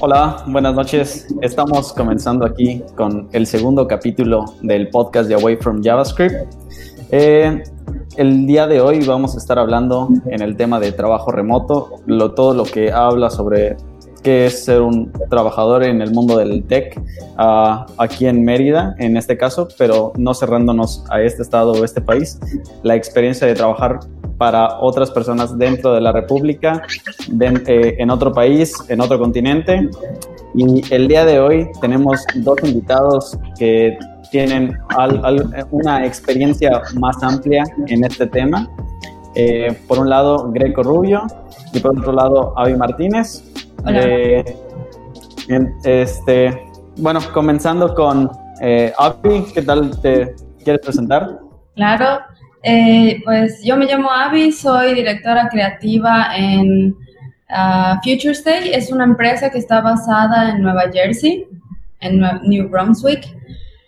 Hola, buenas noches. Estamos comenzando aquí con el segundo capítulo del podcast de Away from JavaScript. Eh, el día de hoy vamos a estar hablando en el tema de trabajo remoto, lo, todo lo que habla sobre qué es ser un trabajador en el mundo del tech uh, aquí en Mérida, en este caso, pero no cerrándonos a este estado o este país, la experiencia de trabajar para otras personas dentro de la República, eh, en otro país, en otro continente. Y el día de hoy tenemos dos invitados que tienen una experiencia más amplia en este tema. Eh, por un lado, Greco Rubio y por otro lado, Avi Martínez. Eh, este, bueno, comenzando con Avi, ¿qué tal te quieres presentar? Claro, eh, pues yo me llamo Abby, soy directora creativa en uh, Future State. Es una empresa que está basada en Nueva Jersey, en New Brunswick.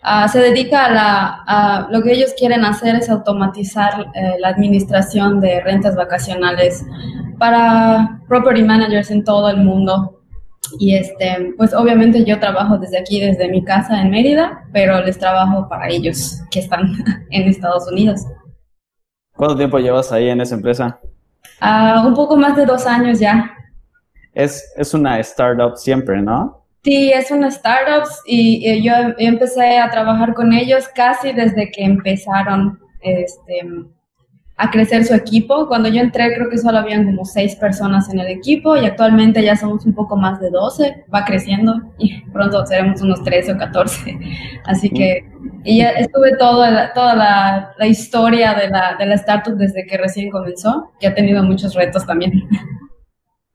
Uh, se dedica a, la, lo que ellos quieren hacer es automatizar eh, la administración de rentas vacacionales para property managers en todo el mundo. Y este, pues obviamente yo trabajo desde aquí, desde mi casa en Mérida, pero les trabajo para ellos que están en Estados Unidos. ¿Cuánto tiempo llevas ahí en esa empresa? Uh, un poco más de dos años ya. Es, es una startup siempre, ¿no? Sí, es una startup y, y yo empecé a trabajar con ellos casi desde que empezaron este, a crecer su equipo. Cuando yo entré creo que solo habían como seis personas en el equipo y actualmente ya somos un poco más de 12, va creciendo y pronto seremos unos 13 o 14. Así que y ya estuve toda, toda la, la, historia de la, de la startup desde que recién comenzó, que ha tenido muchos retos también.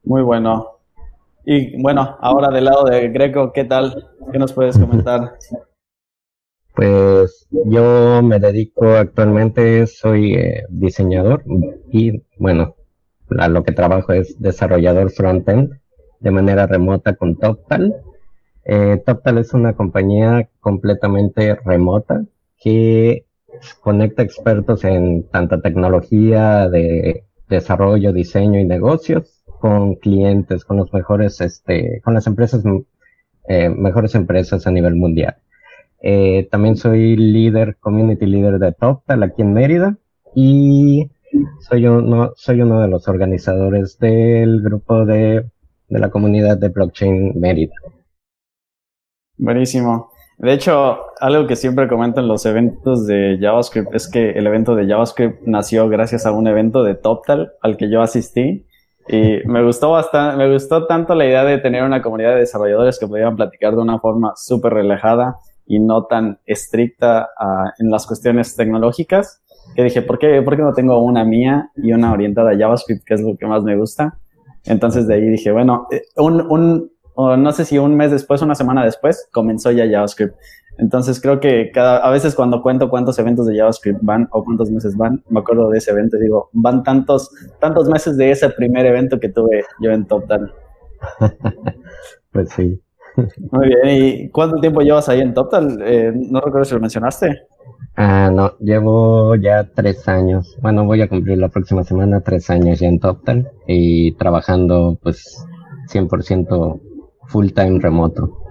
Muy bueno. Y bueno, ahora del lado de Greco, ¿qué tal? ¿Qué nos puedes comentar? Pues yo me dedico actualmente, soy eh, diseñador y bueno, a lo que trabajo es desarrollador frontend de manera remota con TopTal. Eh, TopTal es una compañía completamente remota que conecta expertos en tanta tecnología de desarrollo, diseño y negocios con clientes, con los mejores, este, con las empresas, eh, mejores empresas a nivel mundial. Eh, también soy líder, community leader de TopTal aquí en Mérida y soy uno, soy uno de los organizadores del grupo de, de la comunidad de blockchain Mérida. Buenísimo. De hecho, algo que siempre comento en los eventos de JavaScript es que el evento de JavaScript nació gracias a un evento de TopTal al que yo asistí y me gustó bastante, me gustó tanto la idea de tener una comunidad de desarrolladores que pudieran platicar de una forma súper relajada y no tan estricta uh, en las cuestiones tecnológicas, que dije, ¿por qué, ¿por qué no tengo una mía y una orientada a JavaScript, que es lo que más me gusta? Entonces de ahí dije, bueno, eh, un, un no sé si un mes después, una semana después, comenzó ya JavaScript. Entonces creo que cada, a veces cuando cuento cuántos eventos de JavaScript van o cuántos meses van, me acuerdo de ese evento y digo, van tantos, tantos meses de ese primer evento que tuve yo en TopTal. pues sí. Muy bien, ¿y cuánto tiempo llevas ahí en TopTal? Eh, no recuerdo si lo mencionaste. Ah, no, llevo ya tres años. Bueno, voy a cumplir la próxima semana tres años ya en TopTal y trabajando pues 100% full time remoto.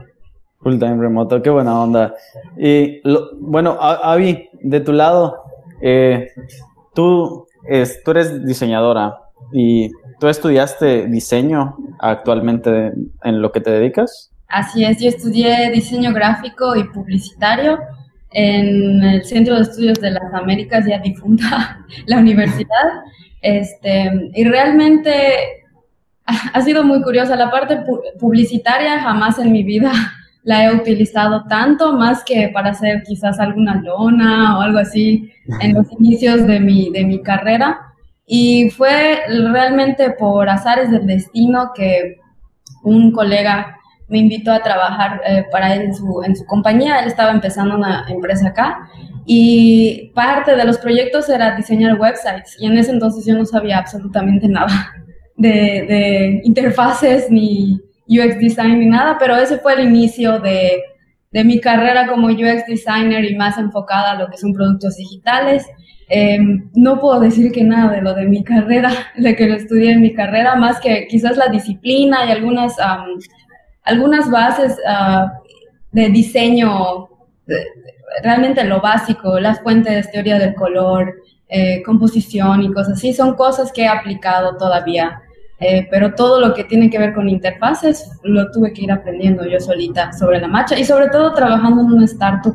Full time remoto, qué buena onda. Y bueno, Avi, de tu lado, eh, tú, es, tú eres diseñadora y tú estudiaste diseño actualmente en lo que te dedicas. Así es, yo estudié diseño gráfico y publicitario en el Centro de Estudios de las Américas, ya difunta la universidad. Este, y realmente ha sido muy curiosa. La parte publicitaria jamás en mi vida la he utilizado tanto, más que para hacer quizás alguna lona o algo así en los inicios de mi, de mi carrera. Y fue realmente por azares del destino que un colega me invitó a trabajar eh, para él en su, en su compañía. Él estaba empezando una empresa acá y parte de los proyectos era diseñar websites. Y en ese entonces yo no sabía absolutamente nada de, interfaces ni UX design ni nada, pero ese fue el inicio de, de, mi carrera como UX designer y más enfocada a lo que son productos digitales. Em, no puedo decir que nada de lo de mi carrera, de que lo estudié en mi carrera, más que quizás la disciplina y algunas algunas bases ah, de diseño, realmente lo básico, las fuentes, teoría del color, eh, composición y cosas así, son cosas que he aplicado todavía. Eh, pero todo lo que tiene que ver con interfaces lo tuve que ir aprendiendo yo solita sobre la marcha y sobre todo trabajando en una startup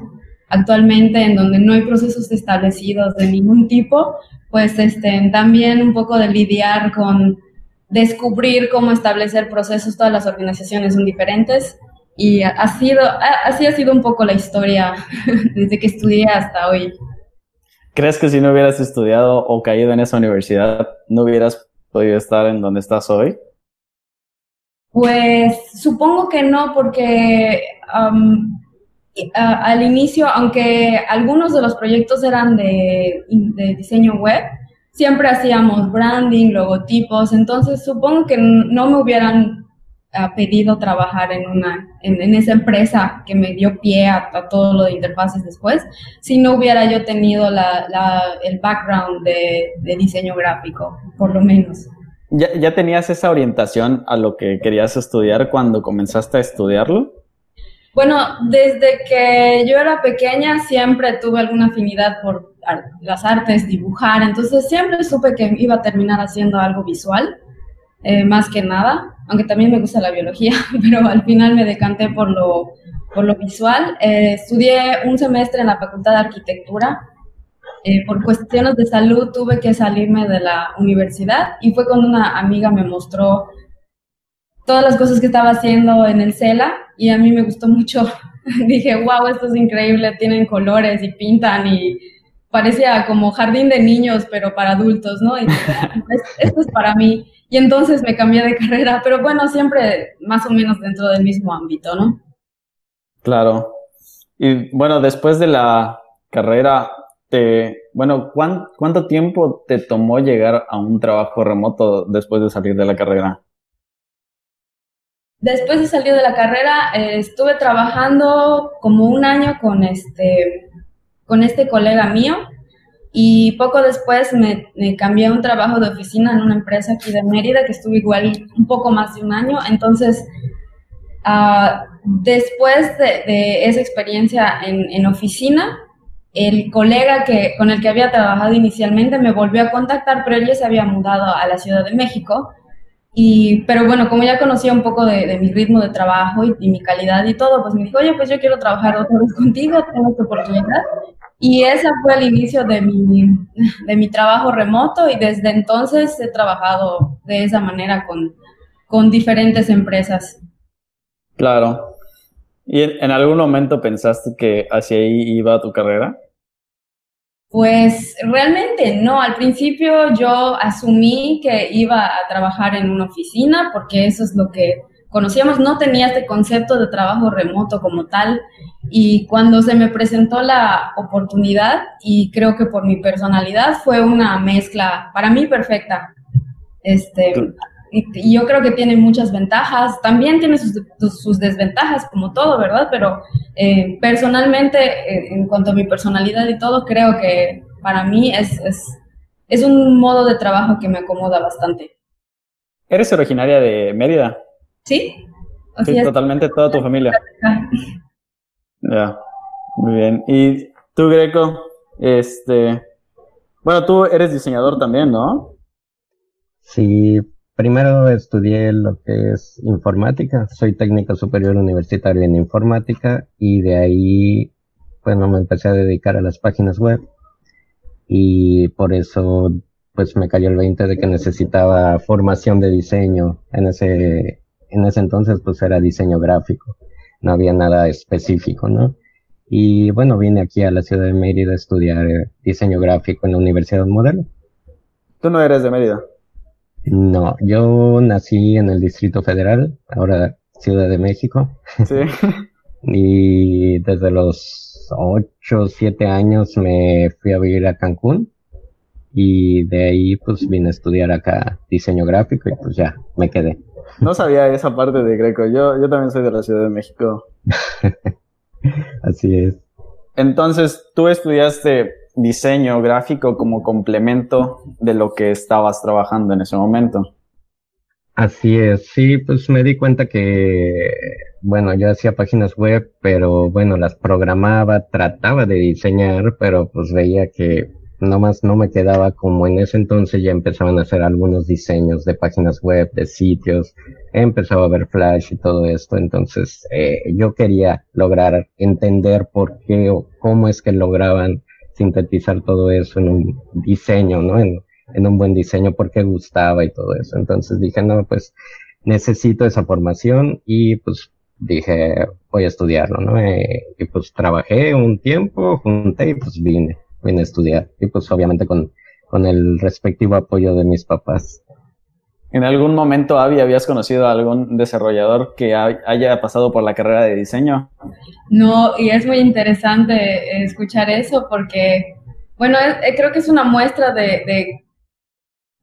actualmente en donde no hay procesos establecidos de ningún tipo, pues este, también un poco de lidiar con descubrir cómo establecer procesos, todas las organizaciones son diferentes y ha sido, así ha sido un poco la historia desde que estudié hasta hoy. ¿Crees que si no hubieras estudiado o caído en esa universidad, no hubieras podido estar en donde estás hoy? Pues supongo que no, porque al inicio, aunque algunos de los proyectos eran de, diseño web, siempre hacíamos branding, logotipos, entonces supongo que no me hubieran ah, pedido trabajar en una en, esa empresa que me dio pie a, todo lo de interfaces después, si no hubiera yo tenido la, el background de, de, diseño gráfico, por lo menos. ¿Ya, ¿Ya tenías esa orientación a lo que querías estudiar cuando comenzaste a estudiarlo? Bueno, desde que yo era pequeña siempre tuve alguna afinidad por las artes, dibujar, entonces siempre supe que iba a terminar haciendo algo visual, eh, más que nada, aunque también me gusta la biología, pero al final me decanté por lo, por lo visual. Eh, estudié un semestre en la Facultad de Arquitectura. Eh, por cuestiones de salud tuve que salirme de la universidad y fue cuando una amiga me mostró todas las cosas que estaba haciendo en el CELA y a mí me gustó mucho. Dije, wow, esto es increíble, tienen colores y pintan y parecía como jardín de niños, pero para adultos, ¿no? Y esto es para mí. Y entonces me cambié de carrera, pero bueno, siempre más o menos dentro del mismo ámbito, ¿no? Claro. Y bueno, después de la carrera, te, bueno, ¿cuánto tiempo te tomó llegar a un trabajo remoto después de salir de la carrera? Después de salir de la carrera, eh, estuve trabajando como un año con este, con este colega mío y poco después me, cambié a un trabajo de oficina en una empresa aquí de Mérida que estuve igual un poco más de un año. Entonces, uh, después de, esa experiencia en, en, oficina, el colega que, con el que había trabajado inicialmente me volvió a contactar, pero él ya se había mudado a la Ciudad de México y, pero bueno, como ya conocía un poco de, mi ritmo de trabajo y, mi calidad y todo, pues me dijo, oye, pues yo quiero trabajar otra vez contigo, tengo esta oportunidad. Y ese fue el inicio de mi, de mi trabajo remoto y desde entonces he trabajado de esa manera con, con diferentes empresas. Claro. ¿Y en algún momento pensaste que hacia ahí iba tu carrera? Pues realmente no, al principio yo asumí que iba a trabajar en una oficina porque eso es lo que conocíamos, no tenía este concepto de trabajo remoto como tal y cuando se me presentó la oportunidad y creo que por mi personalidad fue una mezcla para mí perfecta. Este, y, yo creo que tiene muchas ventajas, también tiene sus, desventajas como todo, ¿verdad? Pero eh, personalmente, eh, en cuanto a mi personalidad y todo, creo que para mí es, es, un modo de trabajo que me acomoda bastante. ¿Eres originaria de Mérida? Sí. sí, totalmente toda tu familia. ya, muy bien. ¿Y tú, Greco? Este, bueno, tú eres diseñador también, ¿no? Sí, Primero estudié lo que es informática, soy técnico superior universitario en informática y de ahí, bueno, me empecé a dedicar a las páginas web y por eso pues me cayó el 20 de que necesitaba formación de diseño. En ese, en ese entonces pues era diseño gráfico, no había nada específico, ¿no? Y bueno, vine aquí a la ciudad de Mérida a estudiar eh, diseño gráfico en la Universidad Modelo. ¿Tú no eres de Mérida? No, yo nací en el Distrito Federal, ahora Ciudad de México. Sí. y desde los 8 o 7 años me fui a vivir a Cancún y de ahí pues vine a estudiar acá diseño gráfico y pues ya me quedé. No sabía esa parte de Greco, yo, yo también soy de la Ciudad de México. Así es. Entonces, tú estudiaste diseño gráfico como complemento de lo que estabas trabajando en ese momento. Así es, sí, pues me di cuenta que, bueno, yo hacía páginas web, pero bueno, las programaba, trataba de diseñar, pero pues veía que nomás no me quedaba como en ese entonces ya empezaban a hacer algunos diseños de páginas web, de sitios, empezaba a ver Flash y todo esto, entonces eh, yo quería lograr entender por qué o cómo es que lograban sintetizar todo eso en un diseño, ¿no? En, en un buen diseño, por qué gustaba y todo eso. Entonces dije, no, pues necesito esa formación y pues dije, voy a estudiarlo, ¿no? Eh, y pues trabajé un tiempo, junté y pues vine vine a estudiar. Y pues obviamente con, con el respectivo apoyo de mis papás. ¿En algún momento, Avi, habías conocido a algún desarrollador que haya pasado por la carrera de diseño? No, y es muy interesante escuchar eso porque, bueno, eh, creo que es una muestra de,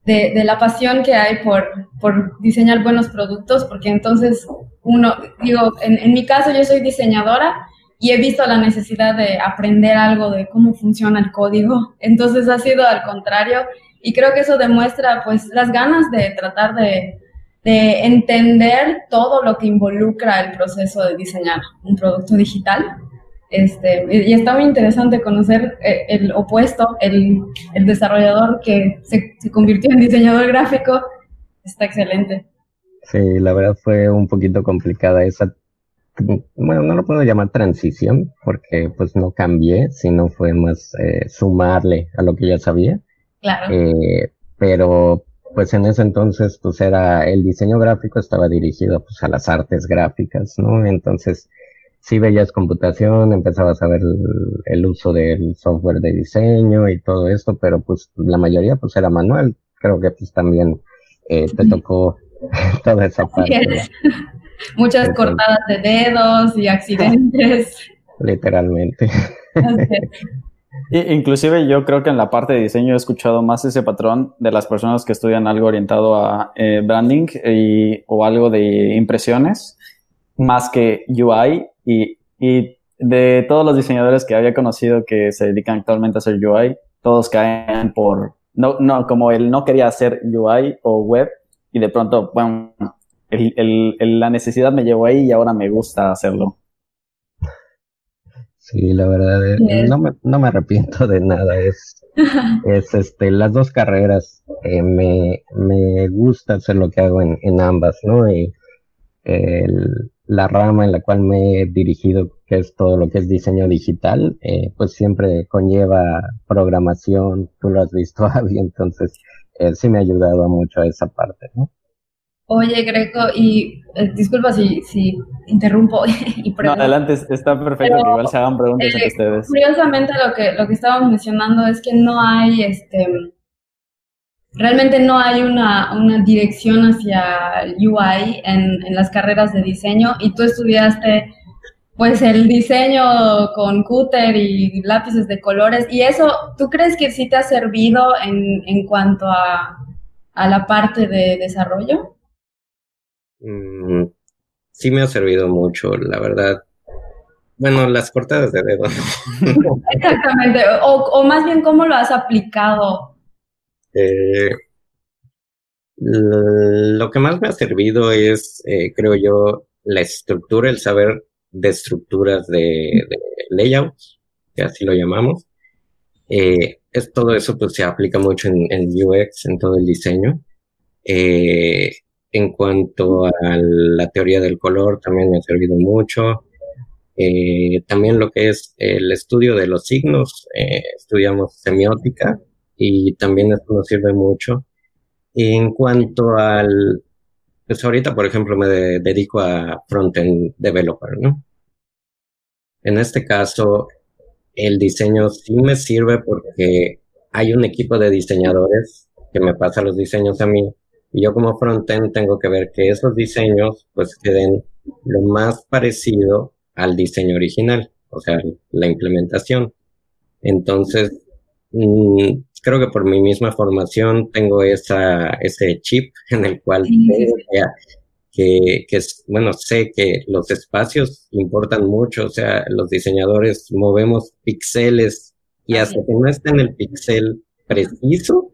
de, de, la pasión que hay por, por, diseñar buenos productos, porque entonces uno, digo, en, en mi caso yo soy diseñadora y he visto la necesidad de aprender algo de cómo funciona el código. Entonces ha sido al contrario y creo que eso demuestra pues las ganas de tratar de, de entender todo lo que involucra el proceso de diseñar un producto digital. Este, y está muy interesante conocer eh, el, opuesto, el, el, desarrollador que se, se convirtió en diseñador gráfico. Está excelente. Sí, la verdad fue un poquito complicada esa bueno, no lo puedo llamar transición porque pues no cambié, sino fue más eh, sumarle a lo que ya sabía. Claro. Eh, pero pues en ese entonces pues era el diseño gráfico estaba dirigido pues a las artes gráficas, ¿no? Entonces sí veías computación, empezabas a ver el, uso del software de diseño y todo esto, pero pues la mayoría pues era manual. Creo que pues también eh, te tocó toda esa parte. Muchas cortadas de dedos y accidentes. Literalmente. Inclusive yo creo que en la parte de diseño he escuchado más ese patrón de las personas que estudian algo orientado a eh, branding y, o algo de impresiones, más que UI. Y, y, de todos los diseñadores que había conocido que se dedican actualmente a hacer UI, todos caen por, no, no, como él no quería hacer UI o web y de pronto, bueno, el, la necesidad me llevó ahí y ahora me gusta hacerlo. Sí, la verdad, eh, no, me, no me arrepiento de nada. Es, es este, las dos carreras. Eh, me, me gusta hacer lo que hago en, en ambas, ¿no? Y la rama en la cual me he dirigido, que es todo lo que es diseño digital, eh, pues siempre conlleva programación. Tú lo has visto, Avi, entonces sí me ha ayudado mucho a esa parte, ¿no? Oye, Greco, y eh, disculpa si, si interrumpo y pregunto. No, adelante, está perfecto que igual se hagan preguntas a eh, ustedes. Curiosamente lo que, lo que estábamos mencionando es que no hay, este, realmente no hay una, una dirección hacia UI en, en las carreras de diseño y tú estudiaste pues el diseño con cúter y lápices de colores y eso, ¿tú crees que sí te ha servido en, en cuanto a, a la parte de desarrollo? Mm, sí me ha servido mucho, la verdad. Bueno, las cortadas de dedo. Exactamente, o, más bien cómo lo has aplicado. Eh, lo que más me ha servido es, eh, creo yo, la estructura, el saber de estructuras de, layouts, que así lo llamamos. Eh, es, todo eso pues se aplica mucho en, en UX, en todo el diseño. Eh, en cuanto a la teoría del color, también me ha servido mucho. Eh, también lo que es el estudio de los signos, eh, estudiamos semiótica y también esto nos sirve mucho. En cuanto al, pues ahorita, por ejemplo, me dedico a front-end developer, ¿no? En este caso, el diseño sí me sirve porque hay un equipo de diseñadores que me pasa los diseños a mí y yo como frontend tengo que ver que esos diseños pues queden lo más parecido al diseño original, o sea, la implementación. Entonces, mm, creo que por mi misma formación tengo esa, ese chip en el cual que, que, bueno, sé que los espacios importan mucho, o sea, los diseñadores movemos píxeles y hasta que no esté en el píxel preciso,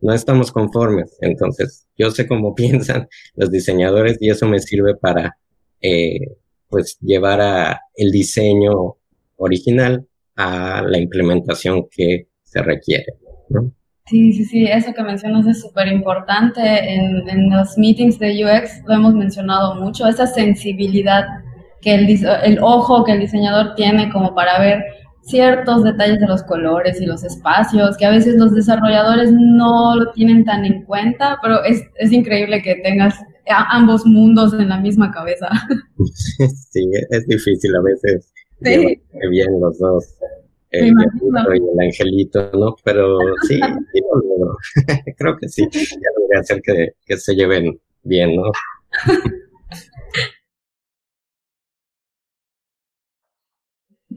no estamos conformes. Entonces, yo sé cómo piensan los diseñadores y eso me sirve para, eh, pues, llevar a el diseño original a la implementación que se requiere. Sí, sí, sí, eso que mencionas es súper importante. En, los meetings de UX lo hemos mencionado mucho, esa sensibilidad que el, el ojo que el diseñador tiene como para ver ciertos detalles de los colores y los espacios que a veces los desarrolladores no lo tienen tan en cuenta, pero es, es increíble que tengas ambos mundos en la misma cabeza. Sí, es difícil a veces sí. bien los dos. El y el angelito, ¿no? Pero sí, sí creo que sí, ya voy a hacer que, que se lleven bien, ¿no?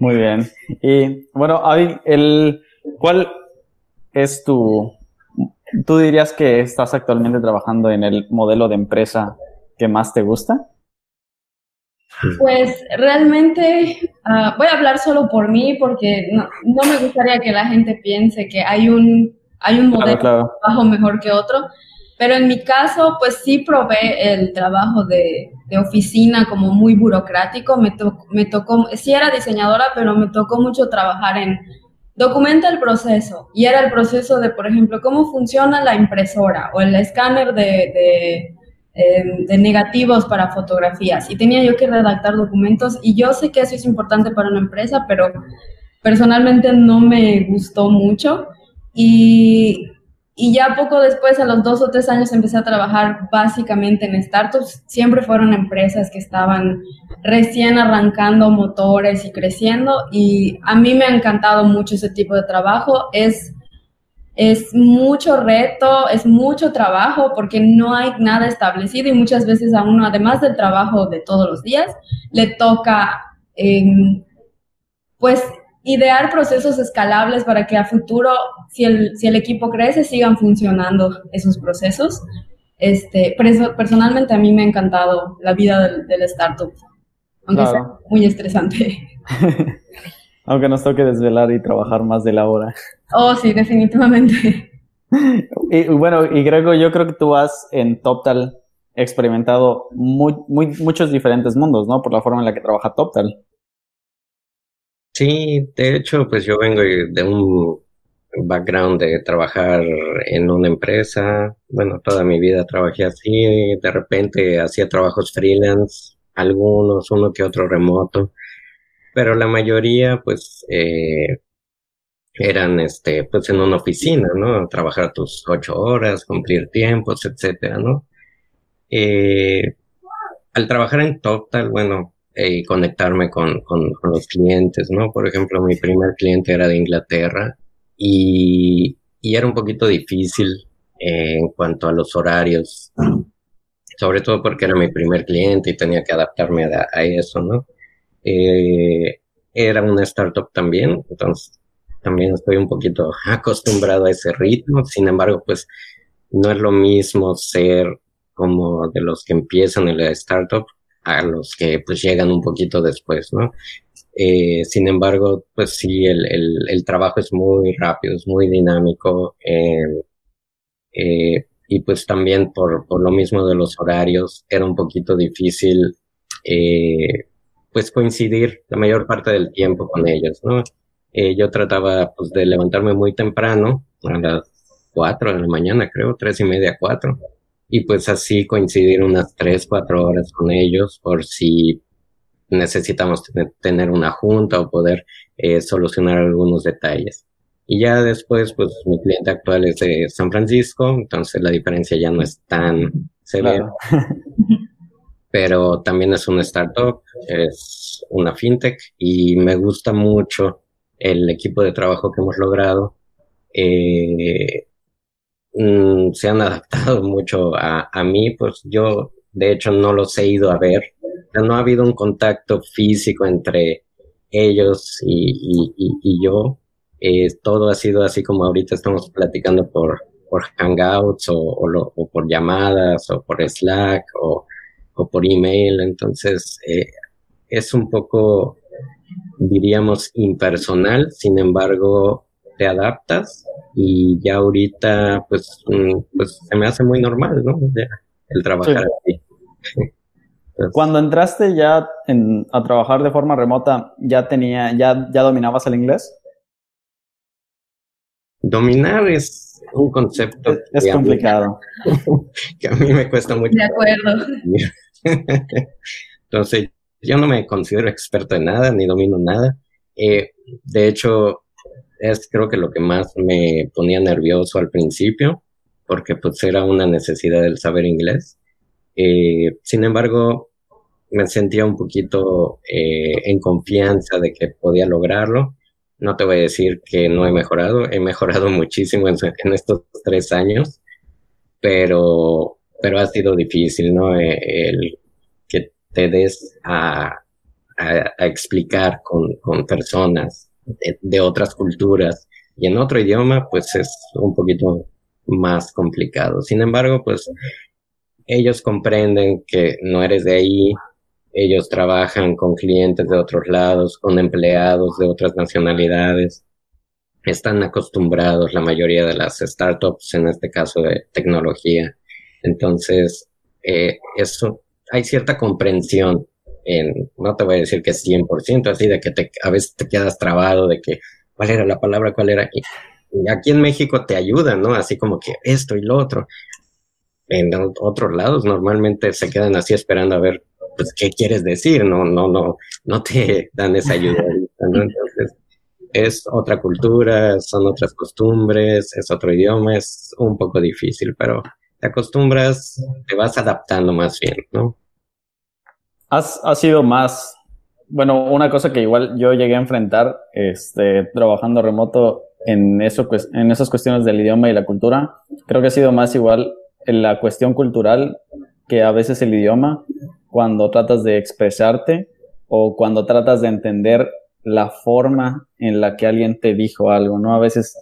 Muy bien. Y bueno, el, ¿cuál es tu... ¿Tú dirías que estás actualmente trabajando en el modelo de empresa que más te gusta? Pues realmente uh, voy a hablar solo por mí porque no, no, me gustaría que la gente piense que hay un, hay un modelo claro, claro. de trabajo mejor que otro. Pero en mi caso, pues sí probé el trabajo de, de oficina como muy burocrático. Me, to me tocó, sí era diseñadora, pero me tocó mucho trabajar en documenta el proceso. Y era el proceso de, por ejemplo, cómo funciona la impresora o el escáner de, de, eh, de negativos para fotografías. Y tenía yo que redactar documentos. Y yo sé que eso es importante para una empresa, pero personalmente no me gustó mucho. Y y ya poco después, a los dos o tres años, empecé a trabajar básicamente en startups. Siempre fueron empresas que estaban recién arrancando motores y creciendo. Y a mí me ha encantado mucho ese tipo de trabajo. Es, es mucho reto, es mucho trabajo porque no hay nada establecido y muchas veces a uno, además del trabajo de todos los días, le toca, eh, pues, idear procesos escalables para que a futuro, si el, si el equipo crece, sigan funcionando esos procesos. Este, personalmente a mí me ha encantado la vida del, del startup, aunque claro. sea muy estresante. aunque nos toque desvelar y trabajar más de la hora. Oh, sí, definitivamente. Y bueno, y Grego, yo creo que tú has en TopTal experimentado muy, muy, muchos diferentes mundos, ¿no? Por la forma en la que trabaja TopTal. Sí, de hecho, pues yo vengo de un background de trabajar en una empresa. Bueno, toda mi vida trabajé así. De repente hacía trabajos freelance, algunos, uno que otro remoto. Pero la mayoría, pues, eh, eran, este, pues en una oficina, ¿no? Trabajar tus ocho horas, cumplir tiempos, etcétera, ¿no? Eh, al trabajar en Total, bueno, y conectarme con, con, con, los clientes, ¿no? Por ejemplo, mi primer cliente era de Inglaterra y, y era un poquito difícil eh, en cuanto a los horarios, sobre todo porque era mi primer cliente y tenía que adaptarme a, a eso, ¿no? Eh, era una startup también, entonces también estoy un poquito acostumbrado a ese ritmo, sin embargo, pues no es lo mismo ser como de los que empiezan en la startup a los que pues llegan un poquito después, ¿no? Eh, sin embargo, pues sí, el, el, trabajo es muy rápido, es muy dinámico, eh, eh, y pues también por, por lo mismo de los horarios, era un poquito difícil, pues coincidir la mayor parte del tiempo con ellos, ¿no? Yo trataba pues de levantarme muy temprano, a las cuatro de la mañana, creo, tres y media, cuatro, y pues así coincidir unas tres, cuatro horas con ellos por si necesitamos tener una junta o poder eh, solucionar algunos detalles. Y ya después, pues mi cliente actual es de San Francisco, entonces la diferencia ya no es tan severa. Claro. Pero también es una startup, es una fintech y me gusta mucho el equipo de trabajo que hemos logrado. Eh, mmm, se han adaptado mucho a, a, mí, pues yo de hecho no los he ido a ver. No ha habido un contacto físico entre ellos y, y, y yo. Eh, todo ha sido así como ahorita estamos platicando por, por Hangouts o, o por llamadas o por Slack o, o por email. Entonces eh, es un poco, diríamos, impersonal. Sin embargo, te adaptas y ya ahorita pues, mm, pues se me hace muy normal, ¿no? el trabajar así. Cuando entraste ya a trabajar de forma remota, ¿ya tenía, ya, ya dominabas el inglés? Dominar es un concepto. Es, complicado. que a mí me cuesta mucho. De acuerdo. Entonces, yo no me considero experto en nada, ni domino nada. Eh, de hecho, es creo que lo que más me ponía nervioso al principio, porque pues era una necesidad del saber inglés. Eh, sin embargo, me sentía un poquito eh, en confianza de que podía lograrlo. No te voy a decir que no he mejorado, he mejorado muchísimo en, estos tres años, pero, pero ha sido difícil, ¿no? Eh, el que te des a, explicar con personas de, otras culturas y en otro idioma, pues es un poquito más complicado. Sin embargo, pues ellos comprenden que no eres de ahí, ellos trabajan con clientes de otros lados, con empleados de otras nacionalidades, están acostumbrados la mayoría de las startups, en este caso de tecnología. Entonces, eh, eso, hay cierta comprensión en, no te voy a decir que es 100%, así de que te, a veces te quedas trabado de que, ¿cuál era la palabra? ¿Cuál era? Y, aquí en México te ayudan, ¿no? Así como que esto y lo otro. En otros lados normalmente se quedan así esperando a ver, pues, ¿qué quieres decir? No, no, no, no te dan esa ayuda. Entonces, es otra cultura, son otras costumbres, es otro idioma, es un poco difícil, pero te acostumbras, te vas adaptando más bien, ¿no? Has, sido más, bueno, una cosa que igual yo llegué a enfrentar este, trabajando remoto en, eso, en esas cuestiones del idioma y la cultura, creo que ha sido más igual en la cuestión cultural que a veces el idioma, cuando tratas de expresarte o cuando tratas de entender la forma en la que alguien te dijo algo, ¿no? A veces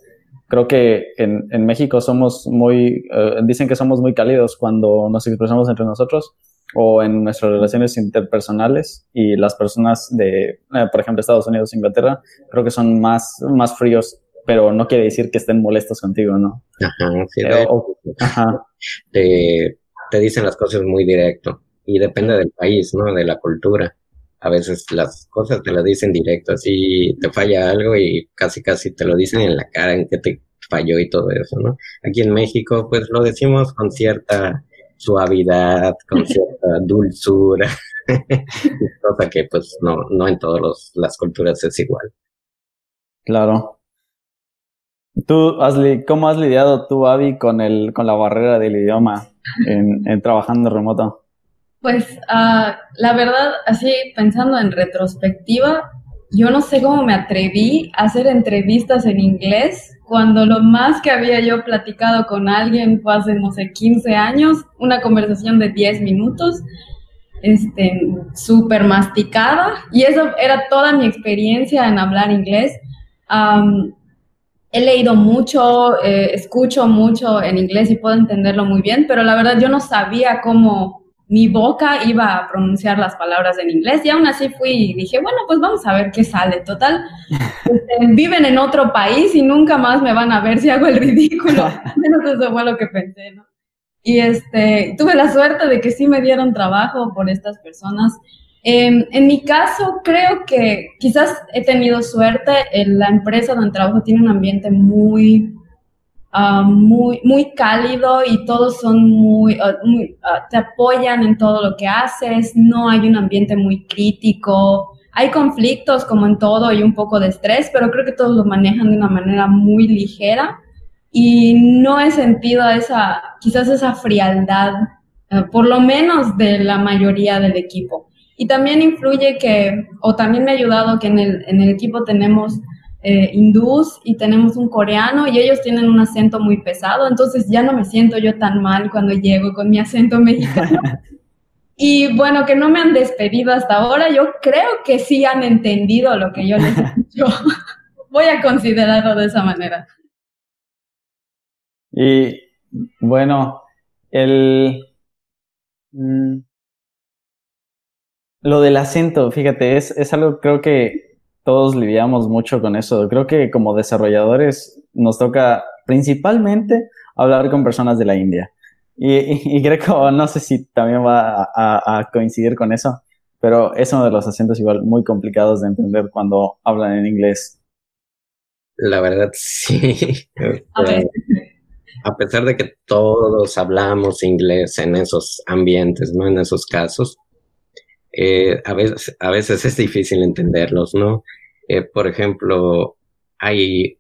creo que en, en México somos muy, eh, dicen que somos muy cálidos cuando nos expresamos entre nosotros, o en nuestras relaciones interpersonales y las personas de, eh, por ejemplo, Estados Unidos, Inglaterra, creo que son más, más fríos, pero no quiere decir que estén molestos contigo, ¿no? Ajá, sí. Eh, ajá. Te, te, dicen las cosas muy directo y depende del país, ¿no? De la cultura. A veces las cosas te las dicen directo, así te falla algo y casi casi te lo dicen en la cara en que te falló y todo eso, ¿no? Aquí en México, pues lo decimos con cierta suavidad, con cierta dulzura, cosa que pues no, no en todas las culturas es igual. Claro. Tú, ¿cómo has lidiado tú, Avi, con, el, con la barrera del idioma en, trabajando remoto? Pues uh, la verdad, así pensando en retrospectiva, yo no sé cómo me atreví a hacer entrevistas en inglés cuando lo más que había yo platicado con alguien fue hace, no sé, 15 años, una conversación de 10 minutos, este, súper masticada, y eso era toda mi experiencia en hablar inglés. he leído mucho, eh, escucho mucho en inglés y puedo entenderlo muy bien, pero la verdad yo no sabía cómo mi boca iba a pronunciar las palabras en inglés y aún así fui y dije, bueno, pues vamos a ver qué sale. Total, este, viven en otro país y nunca más me van a ver si hago el ridículo. Menos eso fue lo que pensé, ¿no? Y este, tuve la suerte de que sí me dieron trabajo por estas personas. Em, en mi caso, creo que quizás he tenido suerte. la empresa donde trabajo tiene un ambiente muy Ah, muy, muy cálido y todos son muy, ah, ah, te apoyan en todo lo que haces, no hay un ambiente muy crítico, hay conflictos como en todo y un poco de estrés, pero creo que todos lo manejan de una manera muy ligera y no he sentido esa, quizás esa frialdad, por lo menos de la mayoría del equipo. Y también influye que, o también me ha ayudado que en el, en el equipo tenemos eh, hindús y tenemos un coreano y ellos tienen un acento muy pesado, entonces ya no me siento yo tan mal cuando llego con mi acento mexicano. y bueno, que no me han despedido hasta ahora, yo creo que sí han entendido lo que yo les he dicho. Voy a considerarlo de esa manera. Y bueno, el... Mm, lo del acento, fíjate, es, es algo creo que todos lidiamos mucho con eso. Creo que como desarrolladores nos toca principalmente hablar con personas de la India. Y, y, Greco, no sé si también va a, coincidir con eso, pero es uno de los acentos igual muy complicados de entender cuando hablan en inglés. La verdad, sí. A, pesar de que todos hablamos inglés en esos ambientes, ¿no? En esos casos, eh, a, veces, a veces es difícil entenderlos, ¿no? Eh, por ejemplo, hay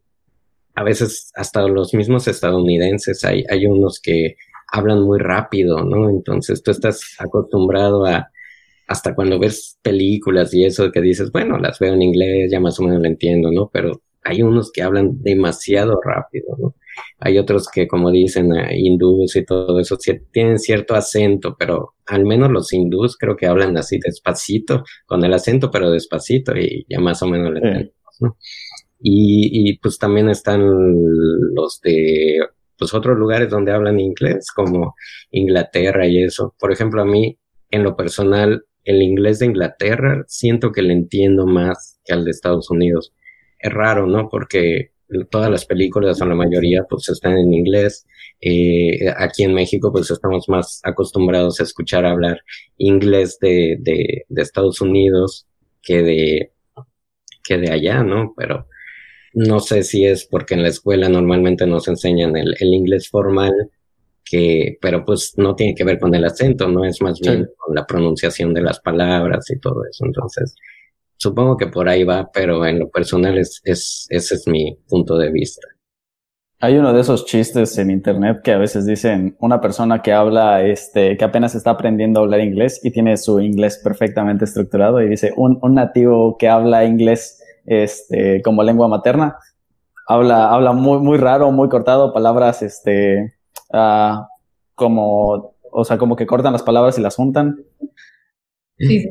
a veces hasta los mismos estadounidenses, hay, hay unos que hablan muy rápido, ¿no? Entonces tú estás acostumbrado a, hasta cuando ves películas y eso que dices, bueno, las veo en inglés, ya más o menos lo entiendo, ¿no? Pero hay unos que hablan demasiado rápido, ¿no? Hay otros que, como dicen, eh, hindús y todo eso, tienen cierto acento, pero al menos los hindús creo que hablan así despacito, con el acento, pero despacito, y ya más o menos lo entendemos, ¿no? Y, y pues también están los de pues otros lugares donde hablan inglés, como Inglaterra y eso. Por ejemplo, a mí, en lo personal, el inglés de Inglaterra siento que le entiendo más que al de Estados Unidos. Es raro, ¿no? Porque todas las películas o la mayoría pues están en inglés. Eh, aquí en México pues estamos más acostumbrados a escuchar hablar inglés de, de, de Estados Unidos que de, que de allá, ¿no? Pero no sé si es porque en la escuela normalmente nos enseñan el, inglés formal, que, pero pues no tiene que ver con el acento, ¿no? Es más bien con la pronunciación de las palabras y todo eso. Entonces, supongo que por ahí va, pero en lo personal es, es, ese es mi punto de vista. Hay uno de esos chistes en internet que a veces dicen una persona que habla, este, que apenas está aprendiendo a hablar inglés y tiene su inglés perfectamente estructurado y dice un, un nativo que habla inglés este, como lengua materna. Habla, habla muy, muy raro, muy cortado, palabras, este, uh, como, o sea, como que cortan las palabras y las juntan. Sí, sí,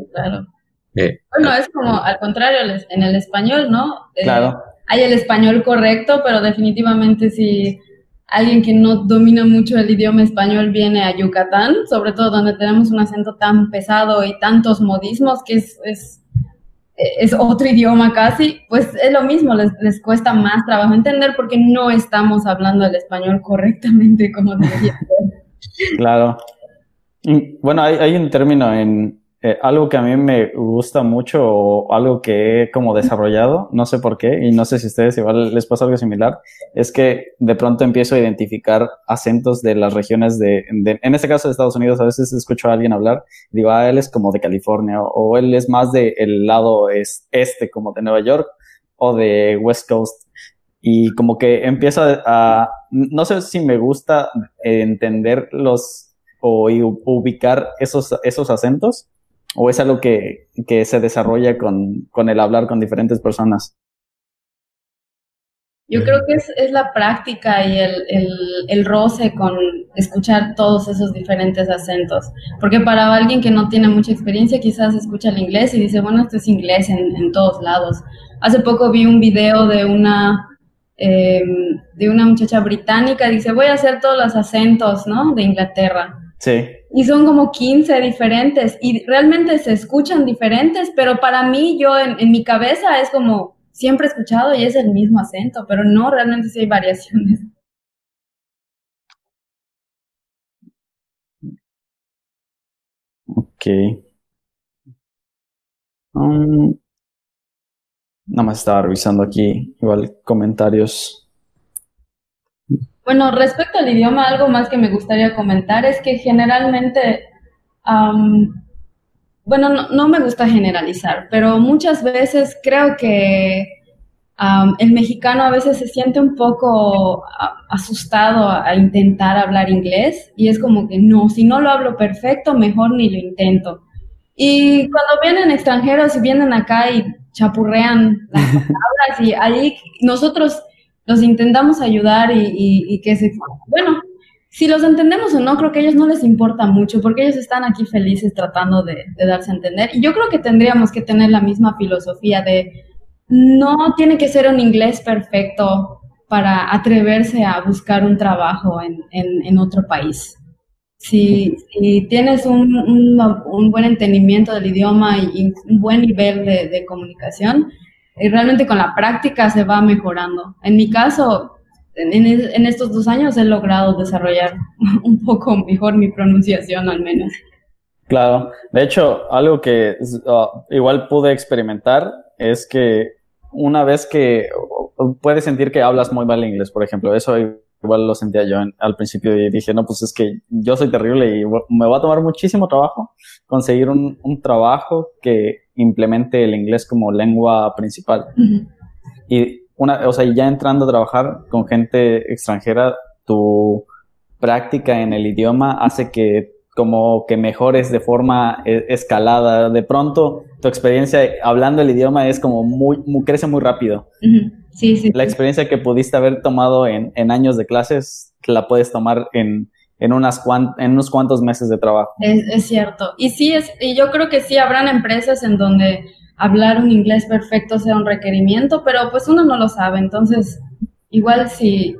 Bueno, es como al contrario en el español, ¿no? Eh, claro. Hay el español correcto, pero definitivamente si alguien que no domina mucho el idioma español viene a Yucatán, sobre todo donde tenemos un acento tan pesado y tantos modismos que es, es es otro idioma casi, pues es lo mismo, les, cuesta más trabajo entender porque no estamos hablando el español correctamente como debería ser. Claro. Bueno, hay, hay un término en, eh, algo que a mí me gusta mucho o algo que he como desarrollado, no sé por qué, y no sé si a ustedes igual les pasa algo similar, es que de pronto empiezo a identificar acentos de las regiones de, en este caso de Estados Unidos, a veces escucho a alguien hablar, digo, ah, él es como de California, o, él es más del el lado es, este, como de Nueva York, o de West Coast, y como que empiezo a, no sé si me gusta entender los o ubicar esos, esos acentos, ¿O es algo que, que se desarrolla con, con, el hablar con diferentes personas? Yo creo que es, es la práctica y el, el, el, roce con escuchar todos esos diferentes acentos. Porque para alguien que no tiene mucha experiencia, quizás escucha el inglés y dice, bueno, esto es inglés en, en todos lados. Hace poco vi un video de una, eh, de una muchacha británica, dice, voy a hacer todos los acentos, ¿no? De Inglaterra. Sí. Y son como 15 diferentes y realmente se escuchan diferentes, pero para mí, yo en, mi cabeza es como siempre he escuchado y es el mismo acento, pero no, realmente sí hay variaciones. Ok. Um, nada más estaba revisando aquí igual comentarios. Bueno, respecto al idioma, algo más que me gustaría comentar es que generalmente, bueno, no, me gusta generalizar, pero muchas veces creo que el mexicano a veces se siente un poco asustado a, intentar hablar inglés y es como que no, si no lo hablo perfecto, mejor ni lo intento. Y cuando vienen extranjeros y vienen acá y chapurrean las palabras y ahí nosotros los intentamos ayudar y, que se... Bueno, si los entendemos o no, creo que a ellos no les importa mucho porque ellos están aquí felices tratando de, darse a entender. Y yo creo que tendríamos que tener la misma filosofía de no tiene que ser un inglés perfecto para atreverse a buscar un trabajo en, otro país. Si, tienes un, buen entendimiento del idioma y, un buen nivel de comunicación, y realmente con la práctica se va mejorando. En mi caso, en, estos dos años he logrado desarrollar un poco mejor mi pronunciación al menos. Claro, de hecho, algo que uh, igual pude experimentar es que una vez que puedes sentir que hablas muy mal inglés, por ejemplo, eso igual lo sentía yo al principio y dije, no, pues es que yo soy terrible y me va a tomar muchísimo trabajo conseguir un, trabajo que implemente el inglés como lengua principal. Y una, o sea, ya entrando a trabajar con gente extranjera, tu práctica en el idioma hace que como que mejores de forma e, escalada. De pronto, tu experiencia hablando el idioma es como muy, crece muy rápido. Sí, sí. La experiencia que pudiste haber tomado en, años de clases, la puedes tomar en, en, unas en unos cuantos meses de trabajo. Es, cierto. Y sí, es, y yo creo que sí habrán empresas en donde hablar un inglés perfecto sea un requerimiento, pero pues uno no lo sabe. Entonces, igual si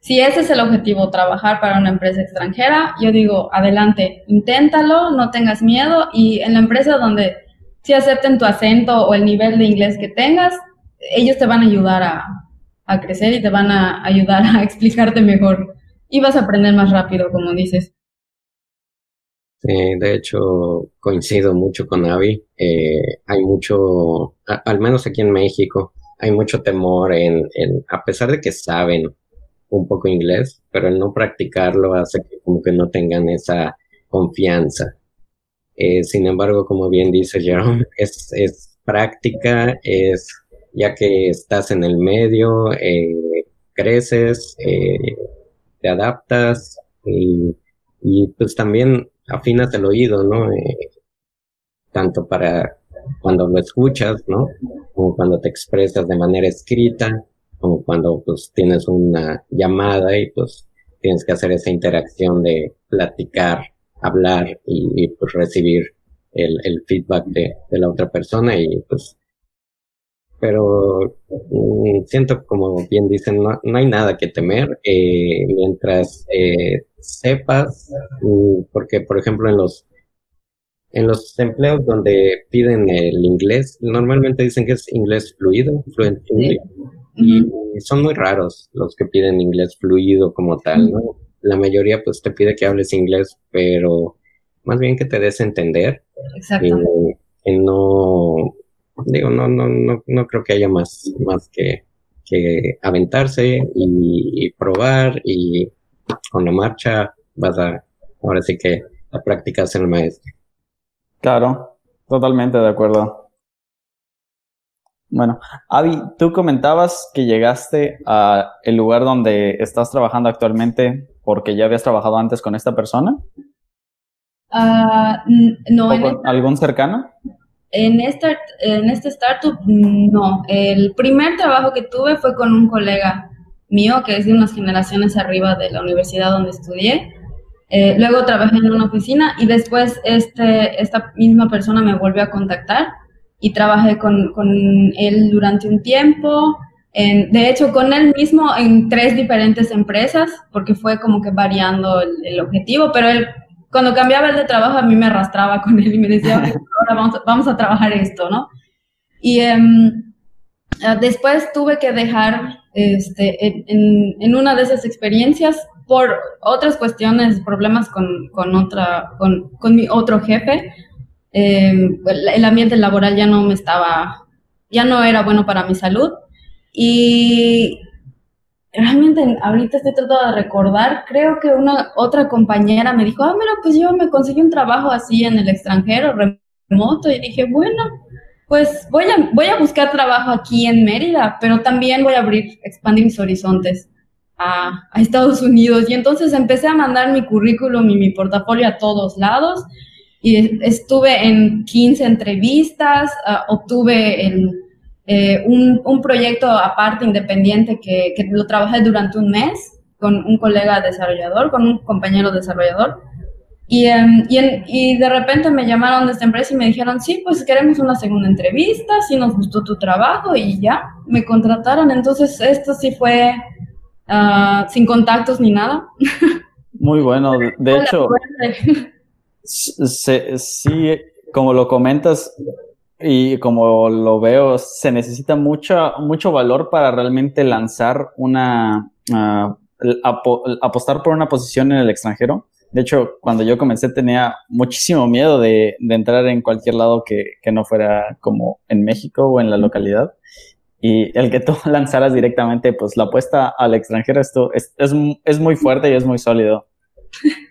si ese es el objetivo, trabajar para una empresa extranjera, yo digo, adelante, inténtalo, no tengas miedo y en la empresa donde si acepten tu acento o el nivel de inglés que tengas, ellos te van a ayudar a, crecer y te van a ayudar a explicarte mejor y vas a aprender más rápido, como dices. Sí, de hecho, coincido mucho con Avi. Eh, hay mucho, al menos aquí en México, hay mucho temor en, en, a pesar de que saben un poco inglés, pero el no practicarlo hace que como que no tengan esa confianza. Eh, sin embargo, como bien dice Jerome, es, es práctica, es ya que estás en el medio, eh, creces, eh, te adaptas y, y, pues también afinas el oído, ¿no? tanto para cuando lo escuchas, ¿no? Como cuando te expresas de manera escrita, como cuando pues tienes una llamada y pues tienes que hacer esa interacción de platicar, hablar y, pues recibir el, el feedback de, de, la otra persona y pues pero mm, siento como bien dicen no, no hay nada que temer eh, mientras eh, sepas mm, porque por ejemplo en los en los empleos donde piden el inglés normalmente dicen que es inglés fluido fluent y son muy raros los que piden inglés fluido como tal, ¿no? La mayoría pues te pide que hables inglés, pero más bien que te des a entender. Exacto. Y, no, digo, no, no, no, no creo que haya más, más que, que aventarse y, probar y con la marcha vas a, ahora sí que la práctica es el maestro. Claro, totalmente de acuerdo. Bueno, Avi, tú comentabas que llegaste al lugar donde estás trabajando actualmente porque ya habías trabajado antes con esta persona. Ah, no. En ¿Algún cercano? En, esta, en este startup, no. El primer trabajo que tuve fue con un colega mío que es de unas generaciones arriba de la universidad donde estudié. Eh, luego trabajé en una oficina y después este, esta misma persona me volvió a contactar y trabajé con, con él durante un tiempo. En, de hecho, con él mismo en tres diferentes empresas, porque fue como que variando el, objetivo, pero él, cuando cambiaba el de trabajo, a mí me arrastraba con él y me decía, ahora vamos, vamos a trabajar esto, ¿no? Y ah, después tuve que dejar este, en, en, una de esas experiencias por otras cuestiones, problemas con, con, otra, con, con mi otro jefe, eh, el ambiente laboral ya no me estaba, ya no era bueno para mi salud. Y realmente ahorita estoy tratando de recordar, creo que una otra compañera me dijo, ah, mira, pues yo me conseguí un trabajo así en el extranjero, remoto, y dije, bueno, pues voy a, voy a buscar trabajo aquí en Mérida, pero también voy a abrir, expandir mis horizontes a, a Estados Unidos. Y entonces empecé a mandar mi currículum y mi portafolio a todos lados y estuve en 15 entrevistas, ah, obtuve eh, un, un, proyecto aparte independiente que, que, lo trabajé durante un mes con un colega desarrollador, con un compañero desarrollador. Y, em, y, y, de repente me llamaron de esta empresa y me dijeron, sí, pues queremos una segunda entrevista, sí nos gustó tu trabajo y ya, me contrataron. Entonces esto sí fue uh, sin contactos ni nada. Muy bueno, de hecho... sí, como lo comentas, y como lo veo, se necesita mucho, mucho valor para realmente lanzar una, uh, apostar por una posición en el extranjero. De hecho, cuando yo comencé tenía muchísimo miedo de, de entrar en cualquier lado que, que, no fuera como en México o en la localidad. Y el que tú lanzaras directamente, pues la apuesta al extranjero esto es, es, es muy fuerte y es muy sólido.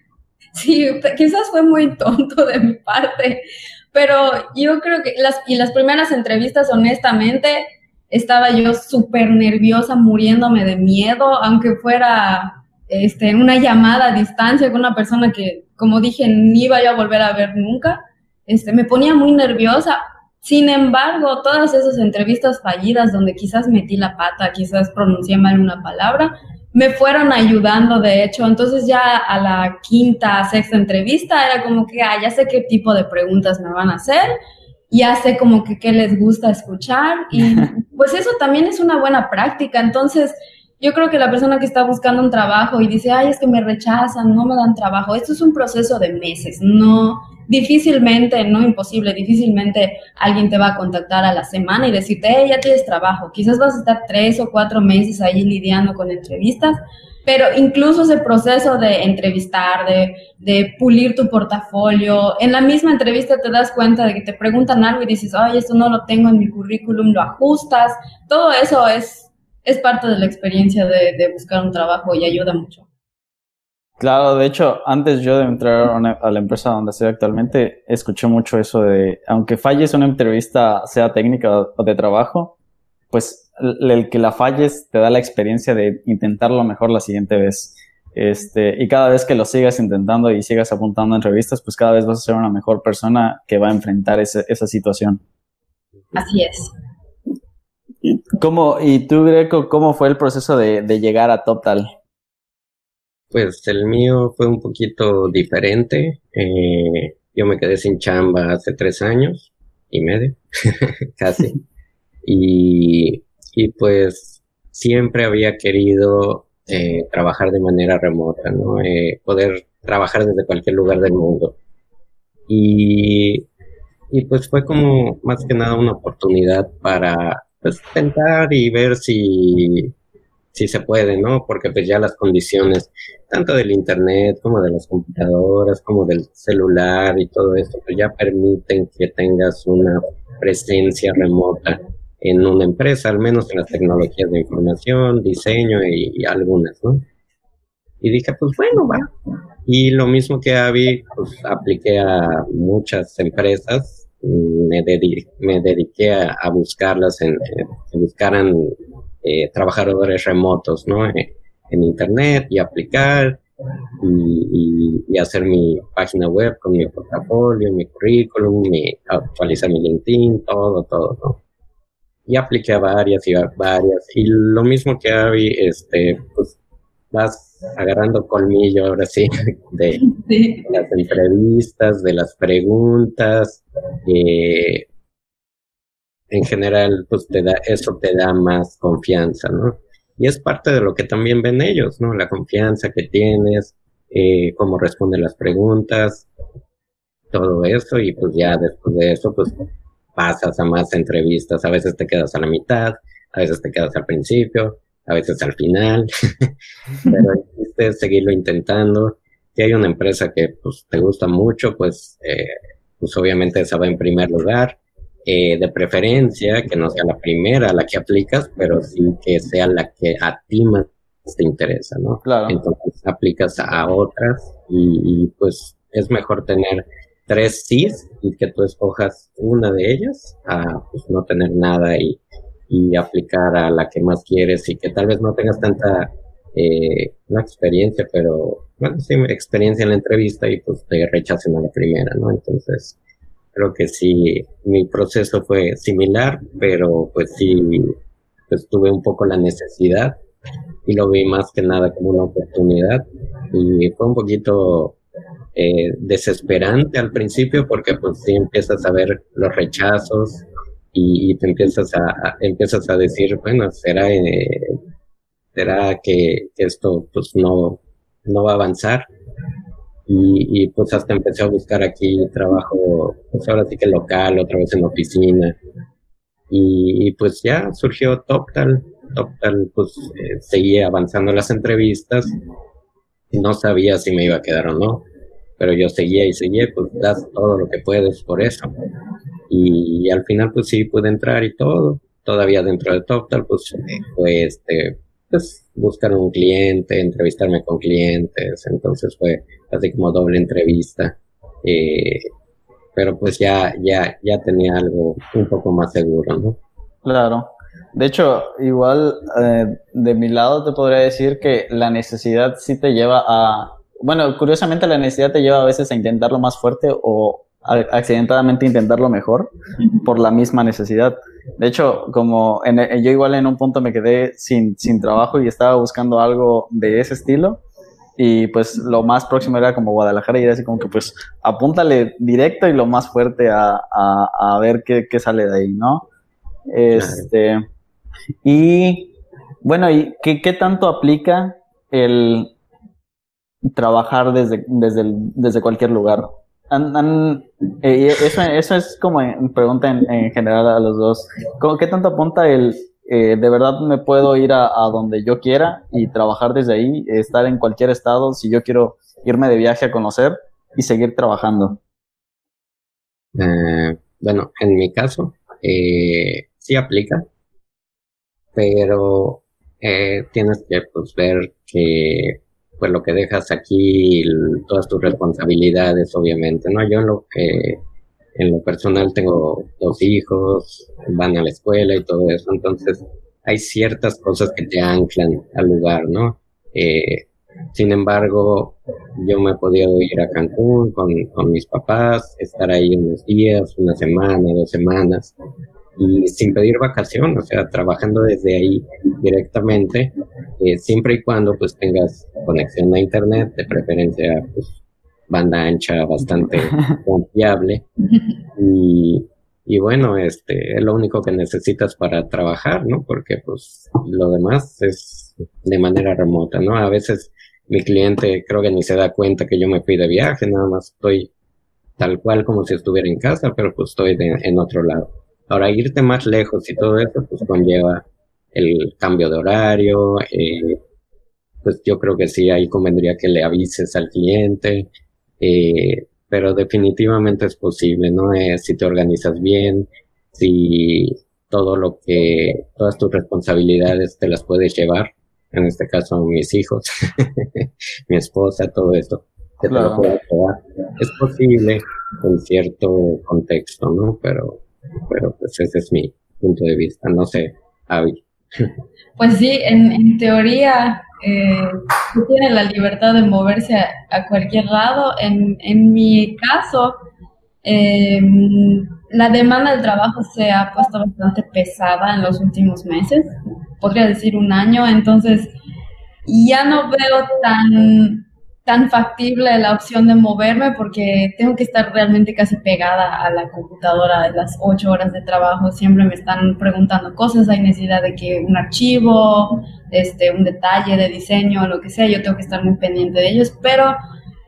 Sí, quizás fue muy tonto de mi parte, pero yo creo que las, y las primeras entrevistas, honestamente, estaba yo súper nerviosa, muriéndome de miedo, aunque fuera este, una llamada a distancia con una persona que, como dije, ni iba yo a volver a ver nunca. Este, me ponía muy nerviosa. Sin embargo, todas esas entrevistas fallidas donde quizás metí la pata, quizás pronuncié mal una palabra, me fueron ayudando, de hecho. Entonces ya a la quinta, sexta entrevista era como que, ah, ya sé qué tipo de preguntas me van a hacer, ya sé como que qué les gusta escuchar y pues eso también es una buena práctica. Entonces, yo creo que la persona que está buscando un trabajo y dice, ay, es que me rechazan, no me dan trabajo, esto es un proceso de meses, no, difícilmente, no imposible, difícilmente alguien te va a contactar a la semana y decirte, hey, ya tienes trabajo. Quizás vas a estar tres o cuatro meses ahí lidiando con entrevistas, pero incluso ese proceso de entrevistar, de, de pulir tu portafolio, en la misma entrevista te das cuenta de que te preguntan algo y dices, ay, esto no lo tengo en mi currículum, lo ajustas. Todo eso es, es parte de la experiencia de, de buscar un trabajo y ayuda mucho. Claro, de hecho, antes yo de entrar a la empresa donde estoy actualmente, escuché mucho eso de, aunque falles una entrevista, sea técnica o de trabajo, pues el que la falles te da la experiencia de intentarlo mejor la siguiente vez. Este, y cada vez que lo sigas intentando y sigas apuntando a entrevistas, pues cada vez vas a ser una mejor persona que va a enfrentar ese, esa situación. Así es. ¿Cómo, y tú, Greco, cómo fue el proceso de, de llegar a Total? Pues el mío fue un poquito diferente. Eh, yo me quedé sin chamba hace tres años y medio, casi. Y, y, pues siempre había querido eh, trabajar de manera remota, ¿no? Eh, poder trabajar desde cualquier lugar del mundo. Y, y pues fue como más que nada una oportunidad para pues, tentar y ver si si se puede, ¿no? Porque pues ya las condiciones, tanto del internet como de las computadoras, como del celular y todo esto, pues ya permiten que tengas una presencia remota en una empresa, al menos en las tecnologías de información, diseño y, algunas, ¿no? Y dije, pues bueno, va. Y lo mismo que Avi, pues apliqué a muchas empresas, me, me dediqué a, buscarlas, en, buscaran eh, trabajadores remotos, ¿no? Eh, en Internet y aplicar y, y, hacer mi página web con mi portafolio, mi currículum, mi, actualizar mi LinkedIn, todo, todo, ¿no? Y apliqué a varias y a varias. Y lo mismo que Avi, este, pues vas agarrando colmillo ahora sí de, de las entrevistas, de las preguntas, eh, en general, pues te da, eso te da más confianza, ¿no? Y es parte de lo que también ven ellos, ¿no? La confianza que tienes, eh, cómo responden las preguntas, todo eso, y pues ya después de eso, pues pasas a más entrevistas, a veces te quedas a la mitad, a veces te quedas al principio, a veces al final, pero es seguirlo intentando. Si hay una empresa que pues te gusta mucho, pues, eh, pues obviamente esa va en primer lugar eh, de preferencia que no sea la primera a la que aplicas, pero sí que sea la que a ti más te interesa, ¿no? Claro. Entonces aplicas a otras y, pues es mejor tener tres sís y que tú escojas una de ellas a pues no tener nada y, y aplicar a la que más quieres y que tal vez no tengas tanta eh, experiencia, pero bueno, sí, experiencia en la entrevista y pues te rechacen a la primera, ¿no? Entonces, creo que sí, mi proceso fue similar, pero pues sí, pues tuve un poco la necesidad y lo vi más que nada como una oportunidad. Y fue un poquito eh, desesperante al principio porque pues sí empiezas a ver los rechazos y, te empiezas a, empiezas a decir bueno será eh, será que, esto pues no no va a avanzar Y, pues hasta empecé a buscar aquí trabajo, pues ahora sí que local, otra vez en oficina. Y, pues ya surgió TopTal. TopTal pues eh, seguía avanzando las entrevistas. No sabía si me iba a quedar o no, pero yo seguía y seguía, pues das todo lo que puedes por eso. Y, al final pues sí pude entrar y todo. Todavía dentro de TopTal pues fue este, pues buscar un cliente, entrevistarme con clientes, entonces fue así como doble entrevista. Eh, pero pues ya, ya, ya tenía algo un poco más seguro, ¿no? Claro. De hecho, igual eh, de mi lado te podría decir que la necesidad sí te lleva a, bueno, curiosamente la necesidad te lleva a veces a intentarlo más fuerte o accidentadamente intentarlo mejor por la misma necesidad. De hecho, como en, yo igual en un punto me quedé sin, sin trabajo y estaba buscando algo de ese estilo y pues lo más próximo era como Guadalajara y era así como que pues apúntale directo y lo más fuerte a, a, a ver qué, qué, sale de ahí, ¿no? Este, y bueno, ¿y qué, qué tanto aplica el trabajar desde, desde, desde cualquier lugar? Eh, eso, eso es como pregunta en, general a los dos. ¿Qué tanto apunta el eh, de verdad me puedo ir a, donde yo quiera y trabajar desde ahí, estar en cualquier estado si yo quiero irme de viaje a conocer y seguir trabajando? Eh, bueno, en mi caso, sí aplica, pero tienes que pues, ver que pues lo que dejas aquí, todas tus responsabilidades, obviamente, ¿no? Yo en lo que, en lo personal tengo dos hijos, van a la escuela y todo eso, entonces hay ciertas cosas que te anclan al lugar, ¿no? Eh, sin embargo, yo me he podido ir a Cancún con, con mis papás, estar ahí unos días, una semana, dos semanas, y sin pedir vacación, o sea, trabajando desde ahí directamente, eh, siempre y cuando pues tengas conexión a internet, de preferencia pues banda ancha bastante confiable y, y bueno, este es lo único que necesitas para trabajar, ¿no? Porque pues lo demás es de manera remota, ¿no? A veces mi cliente creo que ni se da cuenta que yo me fui de viaje, nada más estoy tal cual como si estuviera en casa, pero pues estoy en otro lado. Ahora, irte más lejos y todo eso, pues conlleva el cambio de horario, eh, pues yo creo que sí, ahí convendría que le avises al cliente, eh, pero definitivamente es posible, ¿no? Eh, si te organizas bien, si todo lo que, todas tus responsabilidades te las puedes llevar, en este caso mis hijos, mi esposa, todo esto, que te lo puedes llevar. Es posible en cierto contexto, ¿no? Pero pero pues ese es mi punto de vista, no sé, Avi. Pues sí, en, teoría eh, tiene la libertad de moverse a, cualquier lado. En, mi caso, em, la demanda del trabajo se ha puesto bastante pesada en los últimos meses, podría decir un año, entonces ya no veo tan tan factible la opción de moverme porque tengo que estar realmente casi pegada a la computadora de las ocho horas de trabajo. Siempre me están preguntando cosas, hay necesidad de que un archivo, este, un detalle de diseño, lo que sea, yo tengo que estar muy pendiente de ellos, pero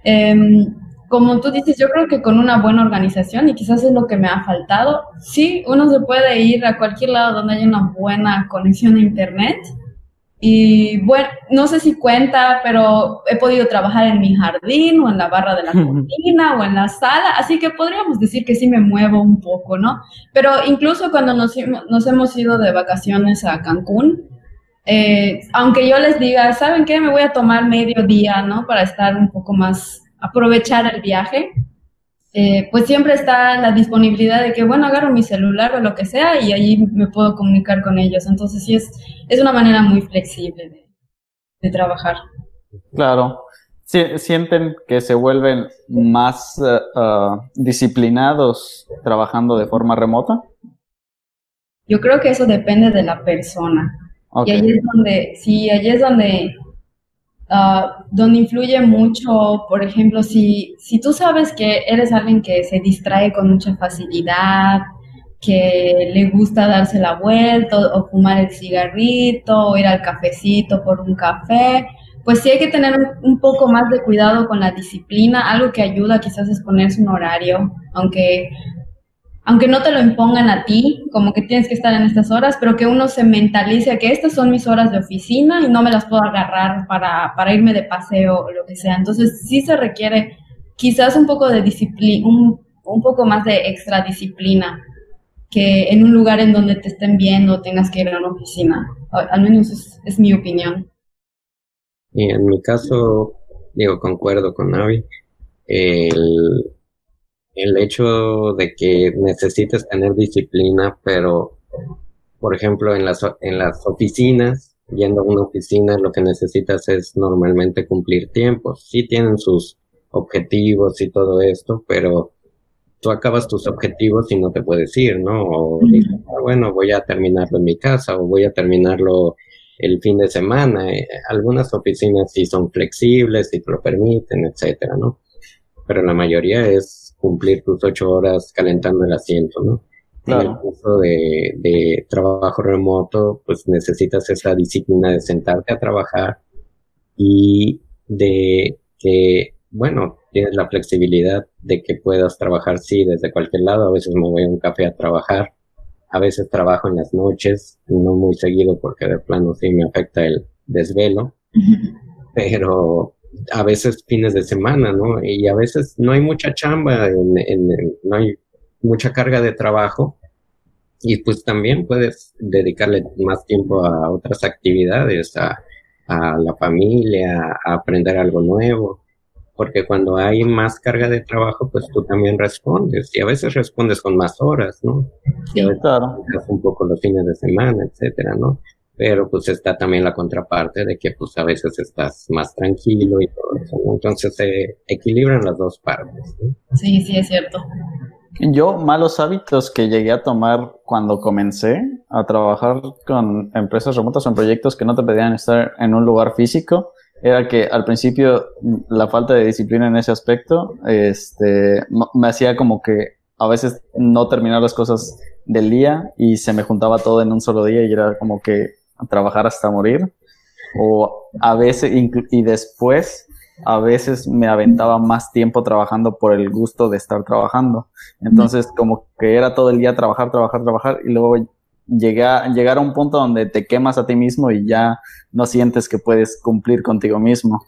em, como tú dices, yo creo que con una buena organización, y quizás es lo que me ha faltado, sí, uno se puede ir a cualquier lado donde haya una buena conexión a Internet y bueno, no sé si cuenta, pero he podido trabajar en mi jardín o en la barra de la cocina o en la sala, así que podríamos decir que sí me muevo un poco, ¿no? Pero incluso cuando nos, nos hemos ido de vacaciones a Cancún, eh, aunque yo les diga, ¿saben qué? Me voy a tomar medio día, ¿no? Para estar un poco más, aprovechar el viaje. Eh, pues siempre está la disponibilidad de que, bueno, agarro mi celular o lo que sea y allí me puedo comunicar con ellos. Entonces sí es, es una manera muy flexible de, trabajar. Claro. ¿Sienten que se vuelven más eh, ah, disciplinados trabajando de forma remota? Yo creo que eso depende de la persona. Y ahí es donde, sí, allí es donde Ah, donde influye mucho, por ejemplo, si, si tú sabes que eres alguien que se distrae con mucha facilidad, que le gusta darse la vuelta o fumar el cigarrito o ir al cafecito por un café, pues sí hay que tener un, poco más de cuidado con la disciplina. Algo que ayuda quizás es ponerse un horario, aunque, aunque no te lo impongan a ti, como que tienes que estar en estas horas, pero que uno se mentalice que estas son mis horas de oficina y no me las puedo agarrar para, para irme de paseo o lo que sea. Entonces sí se requiere quizás un poco de disciplina, un, un poco más de extra disciplina que en un lugar en donde te estén viendo tengas que ir a una oficina. Al menos es, mi opinión. Y en mi caso, digo, concuerdo con Navi. El, el hecho de que necesites tener disciplina, pero, por ejemplo, en las, en las oficinas, yendo a una oficina, lo que necesitas es normalmente cumplir tiempos. Sí tienen sus objetivos y todo esto, pero tú acabas tus objetivos y no te puedes ir, ¿no? O dices, ah, bueno, voy a terminarlo en mi casa o voy a terminarlo el fin de semana. Eh, algunas oficinas sí son flexibles y te lo permiten, etcétera, ¿no? Pero la mayoría es cumplir tus ocho horas calentando el asiento, ¿no? En el caso de, de trabajo remoto, pues necesitas esa disciplina de sentarte a trabajar y de que, bueno, tienes la flexibilidad de que puedas trabajar, sí, desde cualquier lado. A veces me voy a un café a trabajar, a veces trabajo en las noches, no muy seguido porque de plano sí me afecta el desvelo, pero a veces fines de semana, ¿no? Y a veces no hay mucha chamba, en, no hay mucha carga de trabajo y pues también puedes dedicarle más tiempo a otras actividades, a, a la familia, a aprender algo nuevo porque cuando hay más carga de trabajo, pues tú también respondes y a veces respondes con más horas, ¿no? Y a veces un poco los fines de semana, etcétera, ¿no? Pero pues está también la contraparte de que pues a veces estás más tranquilo y todo eso, ¿no? Entonces se equilibran las dos partes, ¿no? Sí, sí, es cierto. Yo, malos hábitos que llegué a tomar cuando comencé a trabajar con empresas remotas o en proyectos que no te pedían estar en un lugar físico, era que al principio la falta de disciplina en ese aspecto este, me hacía como que a veces no terminar las cosas del día y se me juntaba todo en un solo día y era como que trabajar hasta morir. O a veces, y después, a veces me aventaba más tiempo trabajando por el gusto de estar trabajando. Entonces, como que era todo el día trabajar, trabajar, trabajar y luego llegar, llegar a un punto donde te quemas a ti mismo y ya no sientes que puedes cumplir contigo mismo.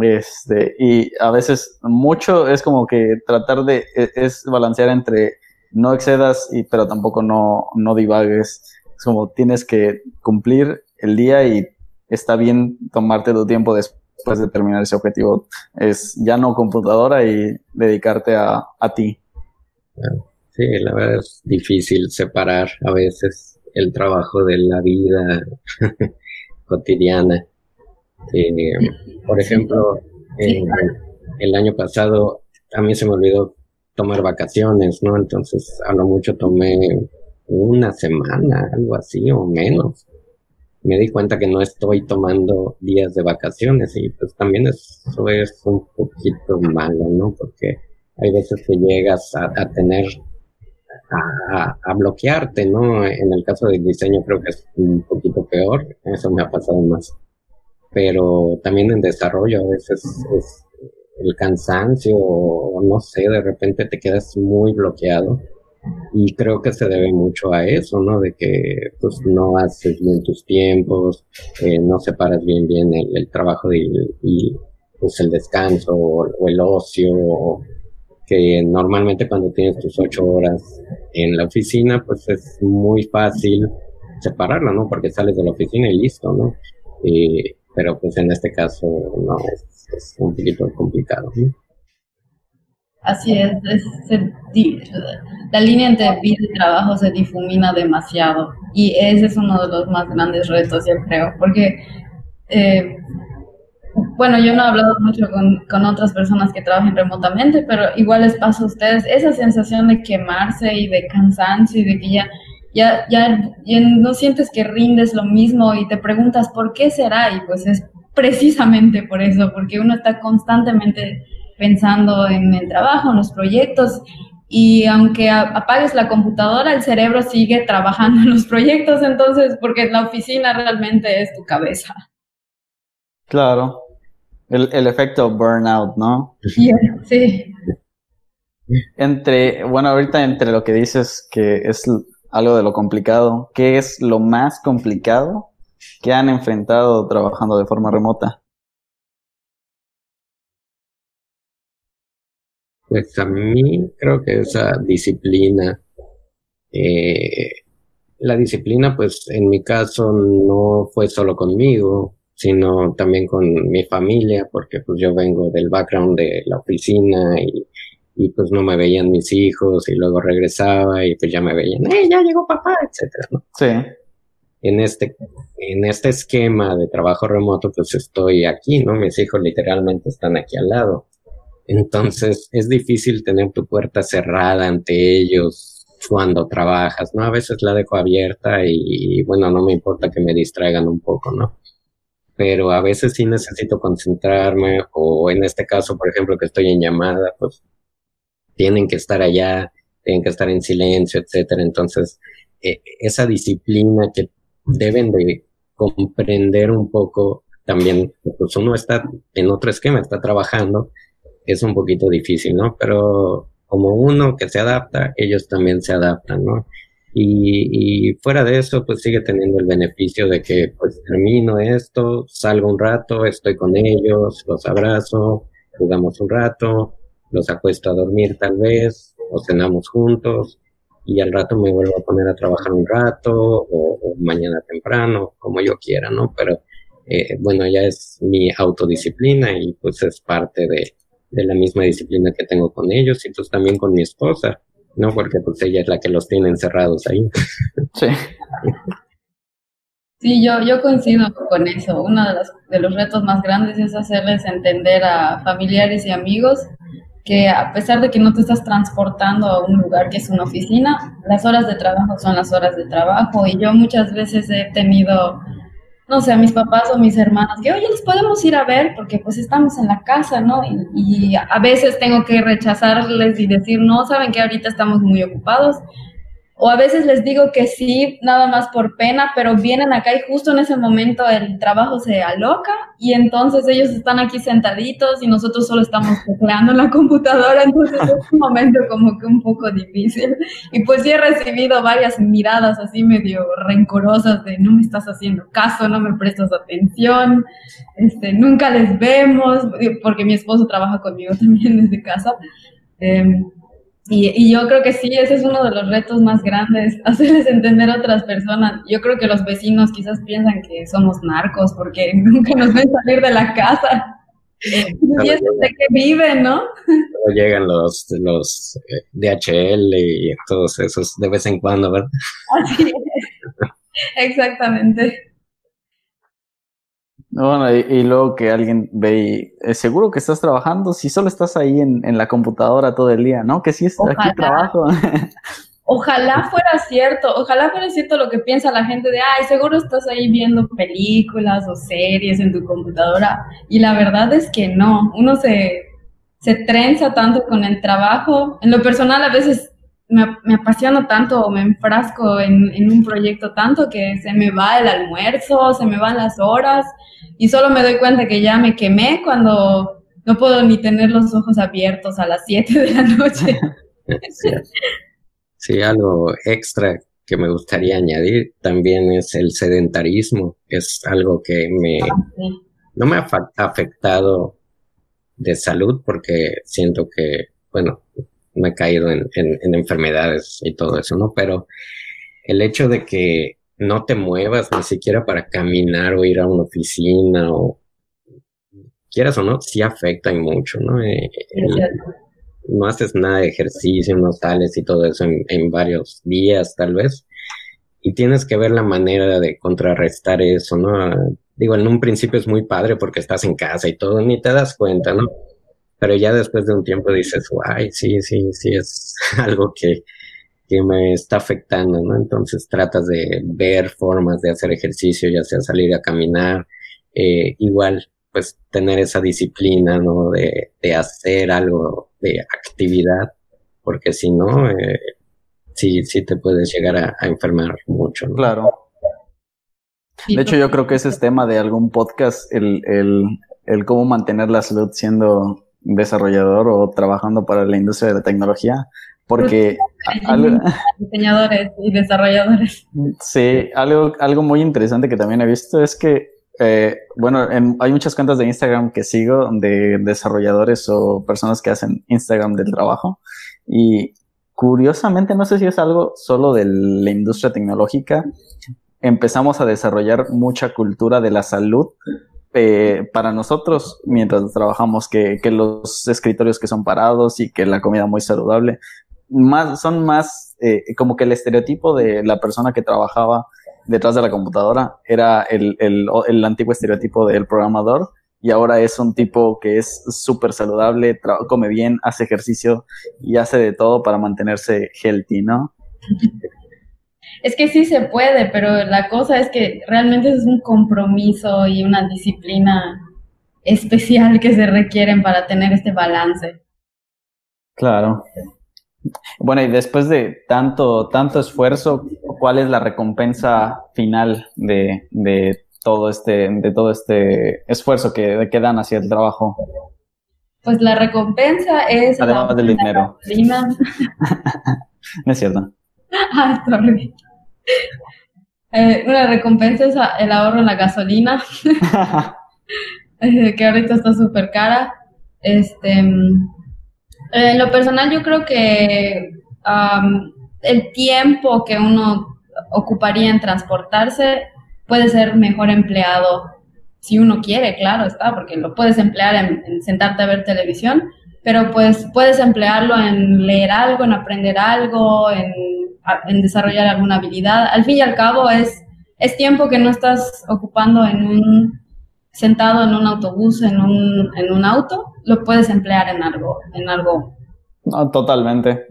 Este, y a veces mucho es como que tratar de, e, es, balancear entre no excedas, y, pero tampoco no, no divagues. Es como tienes que cumplir el día y está bien tomarte tu tiempo después de terminar ese objetivo. Es ya no computadora y dedicarte a, a ti. Sí, la verdad es difícil separar a veces el trabajo de la vida cotidiana. Eh, por ejemplo, el año pasado a mí se me olvidó tomar vacaciones, ¿no? Entonces a lo mucho tomé una semana, algo así o menos. Me di cuenta que no estoy tomando días de vacaciones y pues también eso es un poquito malo, ¿no? Porque hay veces que llegas a tener a, bloquearte, ¿no? En el caso del diseño creo que es un poquito peor, eso me ha pasado más. Pero también en desarrollo a veces es el cansancio, no sé, de repente te quedas muy bloqueado. Y creo que se debe mucho a eso, ¿no? De que pues no haces bien tus tiempos, eh, no separas bien bien el, trabajo y, pues el descanso o, el ocio o, que normalmente cuando tienes tus ocho horas en la oficina, pues es muy fácil separarla, ¿no? Porque sales de la oficina y listo, ¿no? pero pues en este caso no, es, un poquito complicado, ¿no? Así es, la línea entre vida y trabajo se difumina demasiado y ese es uno de los más grandes retos, yo creo, porque eh, bueno, yo no he hablado mucho con, otras personas que trabajan remotamente, pero igual les pasa a ustedes esa sensación de quemarse y de cansancio y de que ya, ya, ya, ya no sientes que rindes lo mismo y te preguntas por qué será y pues es precisamente por eso, porque uno está constantemente pensando en el trabajo, en los proyectos y aunque apagues la computadora, el cerebro sigue trabajando en los proyectos, entonces, porque la oficina realmente es tu cabeza. Claro. El, el efecto burnout, ¿no? Sí. Entre, bueno, ahorita entre lo que dices que es algo de lo complicado, ¿qué es lo más complicado que han enfrentado trabajando de forma remota? Pues a mí creo que esa disciplina, eh, la disciplina pues en mi caso no fue solo conmigo, sino también con mi familia, porque pues yo vengo del background de la oficina y, y pues no me veían mis hijos y luego regresaba y pues ya me veían, ¡eh, ya llegó papá! etcétera, ¿no? Sí. En este, en este esquema de trabajo remoto, pues estoy aquí, ¿no? Mis hijos literalmente están aquí al lado. Entonces es difícil tener tu puerta cerrada ante ellos cuando trabajas, ¿no? A veces la dejo abierta y, bueno, no me importa que me distraigan un poco, ¿no? Pero a veces sí necesito concentrarme o en este caso, por ejemplo, que estoy en llamada, pues tienen que estar allá, tienen que estar en silencio, etcétera. Entonces, eh, esa disciplina que deben de comprender un poco también, pues uno está en otro esquema, está trabajando, es un poquito difícil, ¿no? Pero como uno que se adapta, ellos también se adaptan, ¿no? Y, y, fuera de eso, pues sigue teniendo el beneficio de que pues termino esto, salgo un rato, estoy con ellos, los abrazo, jugamos un rato, los acuesto a dormir tal vez, o cenamos juntos, y al rato me vuelvo a poner a trabajar un rato, o, o mañana temprano, como yo quiera, ¿no? Pero eh, bueno, ya es mi autodisciplina y pues es parte de, de la misma disciplina que tengo con ellos y pues también con mi esposa, ¿no? Porque pues ella es la que los tiene encerrados ahí. Sí. Sí, yo, yo coincido con eso. Uno de los, de los retos más grandes es hacerles entender a familiares y amigos que a pesar de que no te estás transportando a un lugar que es una oficina, las horas de trabajo son las horas de trabajo y yo muchas veces he tenido no sé, a mis papás o mis hermanos, que oye, les podemos ir a ver porque pues estamos en la casa, ¿no? Y, y, a veces tengo que rechazarles y decir, no, saben que ahorita estamos muy ocupados. O a veces les digo que sí, nada más por pena, pero vienen acá y justo en ese momento el trabajo se aloca y entonces ellos están aquí sentaditos y nosotros solo estamos tecleando la computadora, entonces es un momento como que un poco difícil. Y pues sí he recibido varias miradas así medio rencorosas de no me estás haciendo caso, no me prestas atención, este, nunca les vemos, porque mi esposo trabaja conmigo también desde casa. Eh, y, y, yo creo que sí, ese es uno de los retos más grandes, hacerles entender a otras personas. Yo creo que los vecinos quizás piensan que somos narcos porque nunca nos ven salir de la casa. y es de que viven, ¿no? Llegan los, los eh, DHL y todos esos de vez en cuando, ¿verdad? Así es. Exactamente. Bueno, y, y, luego que alguien ve y es seguro que estás trabajando si solo estás ahí en, en la computadora todo el día, ¿no? Que sí, es, aquí trabajo. Ojalá fuera cierto, ojalá fuera cierto lo que piensa la gente de, ay, seguro estás ahí viendo películas o series en tu computadora. Y la verdad es que no, uno se, se trenza tanto con el trabajo. En lo personal a veces me, me apasiono tanto o me enfrasco en, en un proyecto tanto que se me va el almuerzo, se me van las horas y solo me doy cuenta que ya me quemé cuando no puedo ni tener los ojos abiertos a las 7 de la noche. sí. sí, algo extra que me gustaría añadir también es el sedentarismo. Es algo que me ah, sí. no me ha afectado de salud porque siento que, bueno, me he caído en, en, en enfermedades y todo eso, ¿no? Pero el hecho de que no te muevas ni siquiera para caminar o ir a una oficina o quieras o no, sí afecta y mucho, ¿no? Eh, el, no haces nada de ejercicio, no sales y todo eso en, en, varios días tal vez. Y tienes que ver la manera de contrarrestar eso, ¿no? Digo, en un principio es muy padre porque estás en casa y todo, ni te das cuenta, ¿no? Pero ya después de un tiempo dices, guay, sí, sí, sí, es algo que, que me está afectando, ¿no? Entonces tratas de ver formas de hacer ejercicio, ya sea salir a caminar, eh, igual, pues tener esa disciplina, ¿no? De, de hacer algo de actividad, porque si no, eh, sí, sí te puedes llegar a, a enfermar mucho, ¿no? Claro. De hecho, yo creo que ese es tema de algún podcast, el, el, el cómo mantener la salud siendo desarrollador o trabajando para la industria de la tecnología, porque... Diseñadores y desarrolladores. Sí, algo, algo muy interesante que también he visto es que, eh, bueno, hay muchas cuentas de Instagram que sigo de desarrolladores o personas que hacen Instagram del trabajo y curiosamente, no sé si es algo solo de la industria tecnológica, empezamos a desarrollar mucha cultura de la salud eh, para nosotros mientras trabajamos, que, los escritorios que son parados y que la comida muy saludable, más, son más eh, como que el estereotipo de la persona que trabajaba detrás de la computadora era el, el, el antiguo estereotipo del programador y ahora es un tipo que es súper saludable, come bien, hace ejercicio y hace de todo para mantenerse healthy, ¿no? Es que sí se puede, pero la cosa es que realmente es un compromiso y una disciplina especial que se requieren para tener este balance. Claro. Bueno, y después de tanto, tanto esfuerzo, ¿cuál es la recompensa final de, de todo este, de todo este esfuerzo que, que dan hacia el trabajo? Pues la recompensa es. Además del dinero. no es cierto. Ah, sorry. Eh, una recompensa es el ahorro en la gasolina, eh, que ahorita está súper cara. Este, en lo personal yo creo que el tiempo que uno ocuparía en transportarse puede ser mejor empleado si uno quiere, claro está, porque lo puedes emplear en, en, sentarte a ver televisión, pero pues puedes emplearlo en leer algo, en aprender algo, en en desarrollar alguna habilidad. Al fin y al cabo es, es tiempo que no estás ocupando en un sentado en un autobús, en un, en un auto, lo puedes emplear en algo, en algo. totalmente.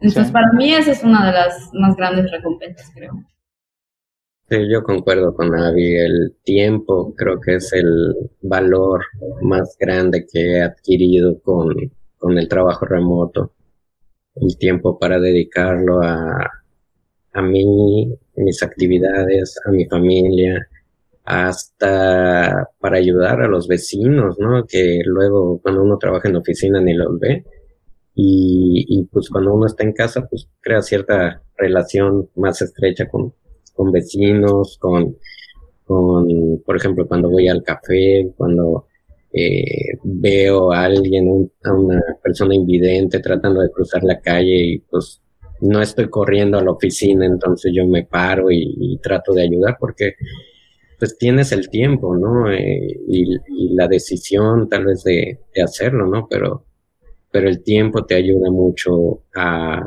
Entonces, para mí esa es una de las más grandes recompensas, creo. Sí, yo concuerdo con Avi. El tiempo creo que es el valor más grande que he adquirido con, con el trabajo remoto el tiempo para dedicarlo a, a mí, mis actividades, a mi familia, hasta para ayudar a los vecinos, ¿no? Que luego cuando uno trabaja en oficina ni los ve. Y, y pues cuando uno está en casa, pues crea cierta relación más estrecha con, con vecinos, con, con, por ejemplo, cuando voy al café, cuando eh, veo a alguien, a una persona invidente tratando de cruzar la calle y pues no estoy corriendo a la oficina, entonces yo me paro y, trato de ayudar porque pues tienes el tiempo, ¿no? Eh, y, la decisión tal vez de, hacerlo, ¿no? Pero, pero el tiempo te ayuda mucho a,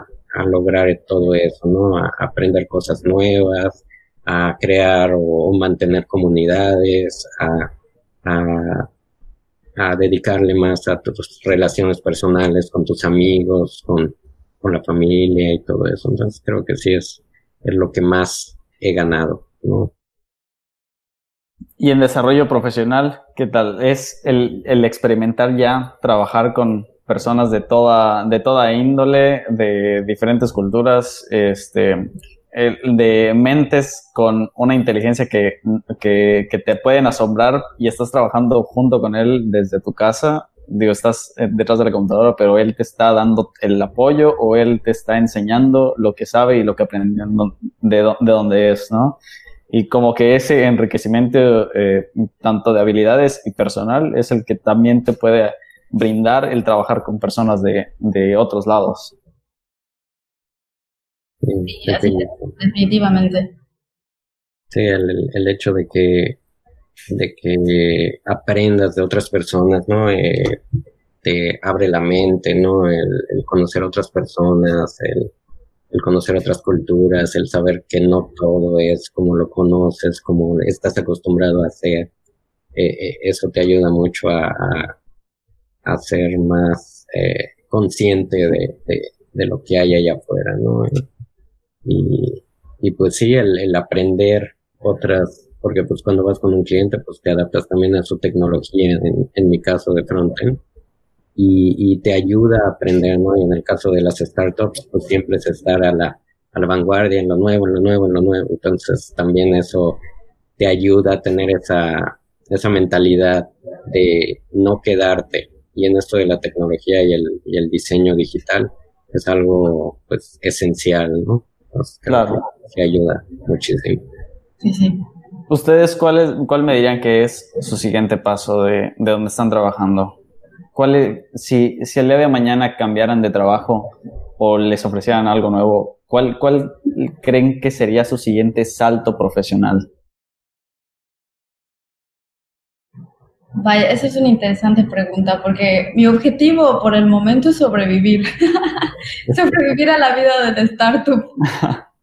lograr todo eso, ¿no? A, aprender cosas nuevas, a crear o, mantener comunidades, a, a a dedicarle más a tus relaciones personales con tus amigos, con, con la familia y todo eso. Entonces creo que sí es, es lo que más he ganado. Y en desarrollo profesional, ¿qué tal? ¿Es el, el experimentar ya, trabajar con personas de toda, de toda índole, de diferentes culturas, este, de mentes con una inteligencia que, que, que, te pueden asombrar y estás trabajando junto con él desde tu casa. Digo, estás eh, detrás de la computadora, pero él te está dando el apoyo o él te está enseñando lo que sabe y lo que aprendió de, de dónde es, ¿no? Y como que ese enriquecimiento, eh, tanto de habilidades y personal, es el que también te puede brindar el trabajar con personas de, de otros lados definitivamente. Sí, el, el, hecho de que, de que aprendas de otras personas, ¿no? Eh, te abre la mente, ¿no? El, conocer otras personas, el, el, conocer otras culturas, el saber que no todo es como lo conoces, como estás acostumbrado a hacer. Eh, eh, eso te ayuda mucho a, a, ser más consciente de, de, de, lo que hay allá afuera, ¿no? Y, y pues sí, el, el, aprender otras, porque pues cuando vas con un cliente, pues te adaptas también a su tecnología, en, en mi caso de frontend, y, y te ayuda a aprender, ¿no? Y en el caso de las startups, pues siempre es estar a la, a la vanguardia en lo nuevo, en lo nuevo, en lo nuevo. Entonces también eso te ayuda a tener esa, esa mentalidad de no quedarte. Y en esto de la tecnología y el, y el diseño digital es algo pues esencial, ¿no? Claro. Que ayuda muchísimo. Sí, sí. ¿Ustedes cuál, cuál me dirían que es su siguiente paso de, de donde están trabajando? ¿Cuál si, si el día de mañana cambiaran de trabajo o les ofrecieran algo nuevo, ¿cuál, ¿cuál creen que sería su siguiente salto profesional? Vaya, esa es una interesante pregunta porque mi objetivo por el momento es sobrevivir, sobrevivir a la vida del startup.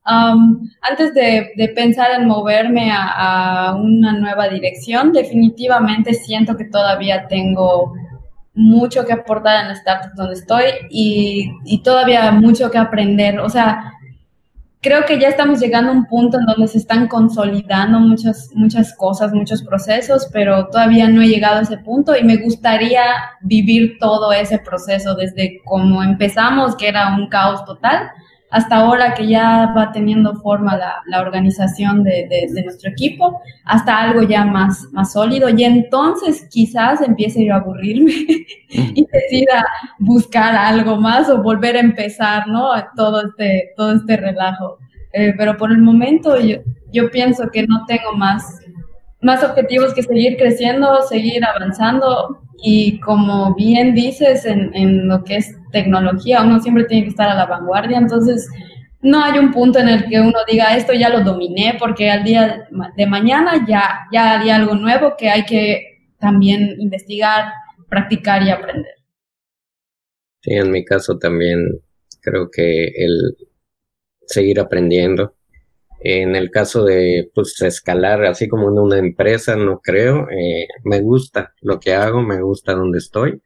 antes de, pensar en moverme a, una nueva dirección, definitivamente siento que todavía tengo mucho que aportar en la startup donde estoy y, y todavía mucho que aprender. O sea, creo que ya estamos llegando a un punto en donde se están consolidando muchas, muchas cosas, muchos procesos, pero todavía no he llegado a ese punto y me gustaría vivir todo ese proceso desde cómo empezamos, que era un caos total, hasta ahora que ya va teniendo forma la, organización de, nuestro equipo, hasta algo ya más, más sólido. Y entonces quizás empiece yo a aburrirme y decida buscar algo más o volver a empezar, ¿no? Todo este, todo este relajo. Eh, pero por el momento yo, yo pienso que no tengo más, más objetivos que seguir creciendo, seguir avanzando y como bien dices, en, en, lo que es tecnología, uno siempre tiene que estar a la vanguardia, entonces no hay un punto en el que uno diga, esto ya lo dominé, porque al día de mañana ya, ya hay algo nuevo que hay que también investigar, practicar y aprender. Sí, en mi caso también creo que el seguir aprendiendo, en el caso de pues, escalar, así como en una empresa, no creo. Eh, me gusta lo que hago, me gusta donde estoy,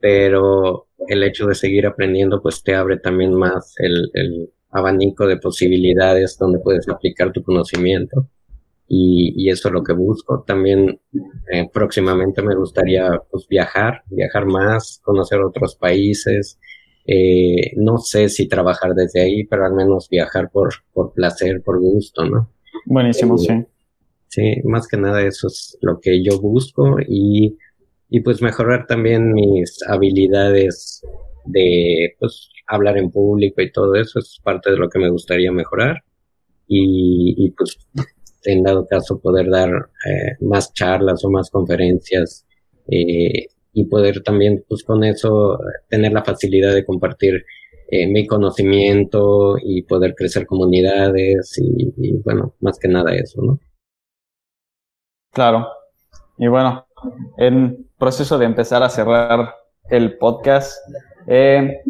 pero el hecho de seguir aprendiendo, pues te abre también más el, el abanico de posibilidades donde puedes aplicar tu conocimiento. Y, y eso es lo que busco. También eh, próximamente me gustaría pues, viajar, viajar más, conocer otros países, eh, no sé si trabajar desde ahí, pero al menos viajar por, por placer, por gusto, ¿no? Buenísimo, sí. Sí, más que nada eso es lo que yo busco y, y pues mejorar también mis habilidades de pues hablar en público y todo eso es parte de lo que me gustaría mejorar y, y pues en dado caso poder dar eh, más charlas o más conferencias eh, y poder también, pues con eso, tener la facilidad de compartir eh, mi conocimiento y poder crecer comunidades y, bueno, más que nada eso, ¿no? Claro. Y bueno, en proceso de empezar a cerrar el podcast, eh,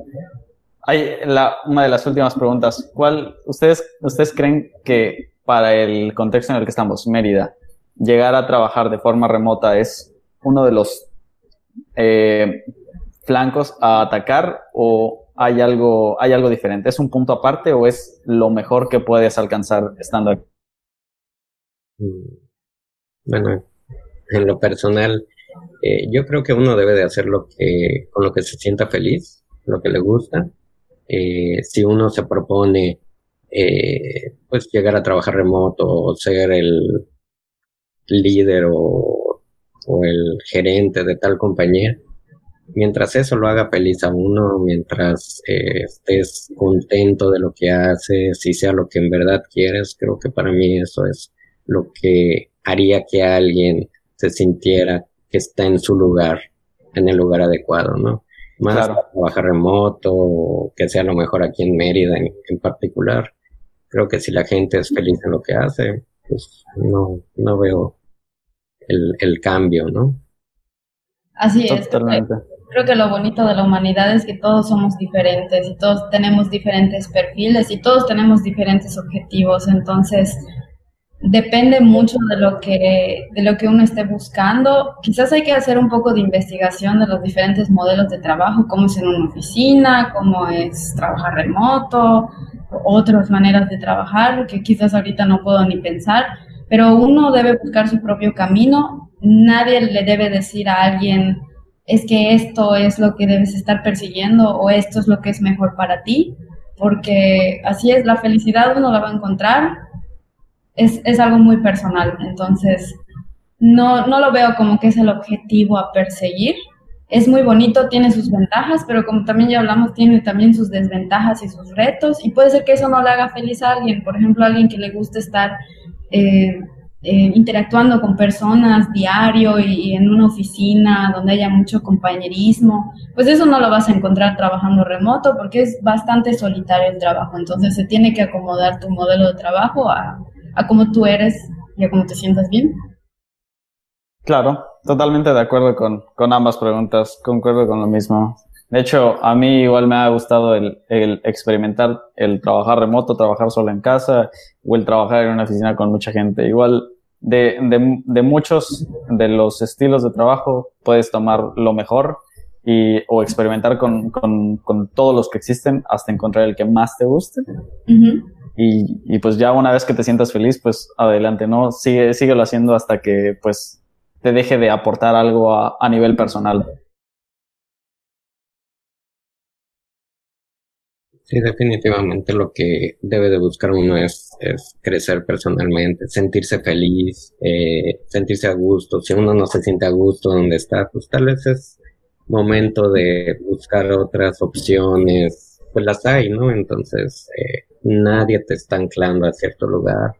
hay la, una de las últimas preguntas. ¿Cuál, ustedes, ustedes creen que para el contexto en el que estamos, Mérida, llegar a trabajar de forma remota es uno de los eh, flancos a atacar o hay algo, hay algo diferente? ¿Es un punto aparte o es lo mejor que puedes alcanzar estando aquí? Mm, bueno, en lo personal, eh, yo creo que uno debe de hacer lo que, con lo que se sienta feliz, lo que le gusta. Eh, si uno se propone, pues llegar a trabajar remoto o ser el líder o o el gerente de tal compañía, mientras eso lo haga feliz a uno, mientras eh, estés contento de lo que haces y sea lo que en verdad quieres, creo que para mí eso es lo que haría que alguien se sintiera que está en su lugar, en el lugar adecuado, ¿no? Más trabajar remoto, que sea lo mejor aquí en Mérida en, en, particular. Creo que si la gente es feliz en lo que hace, pues no, no veo el, cambio, ¿no? Así es. Creo que lo bonito de la humanidad es que todos somos diferentes y todos tenemos diferentes perfiles y todos tenemos diferentes objetivos. Entonces, depende mucho de lo que de lo que uno esté buscando. Quizás hay que hacer un poco de investigación de los diferentes modelos de trabajo, cómo es en una oficina, cómo es trabajar remoto, otras maneras de trabajar que quizás ahorita no puedo ni pensar pero uno debe buscar su propio camino. Nadie le debe decir a alguien, es que esto es lo que debes estar persiguiendo o esto es lo que es mejor para ti, porque así es, la felicidad uno la va a encontrar es, es algo muy personal. Entonces, no, no lo veo como que es el objetivo a perseguir. Es muy bonito, tiene sus ventajas, pero como también ya hablamos, tiene también sus desventajas y sus retos. Y puede ser que eso no le haga feliz a alguien. Por ejemplo, a alguien que le guste estar eh, eh, interactuando con personas diario y, en una oficina donde haya mucho compañerismo, pues eso no lo vas a encontrar trabajando remoto porque es bastante solitario el trabajo. Entonces se tiene que acomodar tu modelo de trabajo a, a cómo tú eres y a cómo te sientas bien. Claro, totalmente de acuerdo con, con ambas preguntas, concuerdo con lo mismo. De hecho, a mí igual me ha gustado el, el, experimentar el trabajar remoto, trabajar solo en casa o el trabajar en una oficina con mucha gente. Igual de, de, de muchos de los estilos de trabajo puedes tomar lo mejor y, o experimentar con, con, con, todos los que existen hasta encontrar el que más te guste. y, y, pues ya una vez que te sientas feliz, pues adelante, ¿no? Sigue, síguelo haciendo hasta que pues te deje de aportar algo a, a nivel personal. Sí, definitivamente lo que debe de buscar uno es, es crecer personalmente, sentirse feliz, eh, sentirse a gusto. Si uno no se siente a gusto donde está, pues tal vez es momento de buscar otras opciones. Pues las hay, ¿no? Entonces, eh, nadie te está anclando a cierto lugar.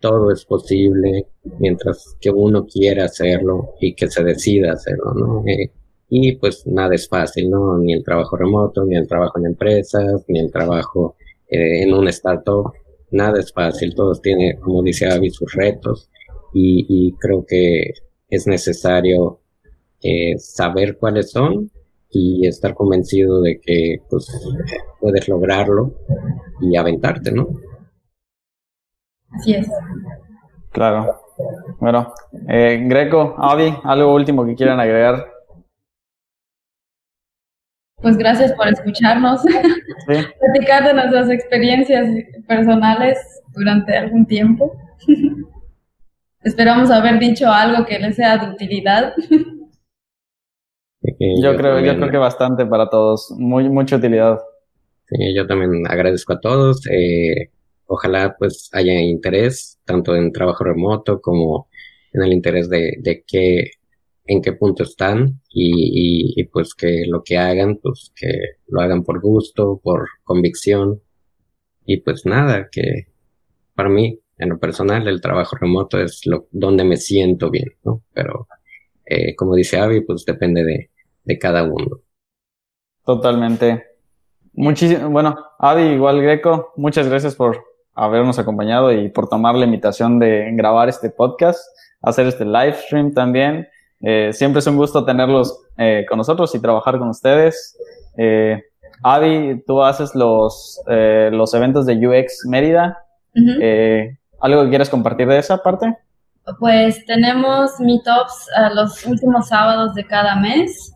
Todo es posible mientras que uno quiera hacerlo y que se decida hacerlo, ¿no? Eh, y pues nada es fácil, ¿no? Ni el trabajo remoto, ni el trabajo en empresas, ni el trabajo eh, en un startup, nada es fácil, todos tienen, como dice Avi, sus retos y, y creo que es necesario eh, saber cuáles son y estar convencido de que pues puedes lograrlo y aventarte, ¿no? Así es. Claro. Bueno, eh, Greco, Avi, ¿algo último que quieran agregar? Pues gracias por escucharnos, sí. platicar de nuestras experiencias personales durante algún tiempo. Esperamos haber dicho algo que les sea de utilidad. yo, creo, yo creo que bastante para todos, muy mucha utilidad. Sí, yo también agradezco a todos. Eh, ojalá pues haya interés tanto en trabajo remoto como en el interés de, de qué en qué punto están y, y, pues que lo que hagan, pues que lo hagan por gusto, por convicción y pues nada, que para mí, en lo personal, el trabajo remoto es lo donde me siento bien, ¿no? Pero eh, como dice Avi, pues depende de, de cada uno. Totalmente. Muchísimo, bueno, Avi, igual Greco, muchas gracias por habernos acompañado y por tomar la invitación de grabar este podcast, hacer este live stream también. Eh, siempre es un gusto tenerlos eh, con nosotros y trabajar con ustedes. Eh, Avi, tú haces los, eh, los eventos de UX Mérida. Uh -huh. ¿Algo que quieras compartir de esa parte? Pues tenemos meetups uh, los últimos sábados de cada mes.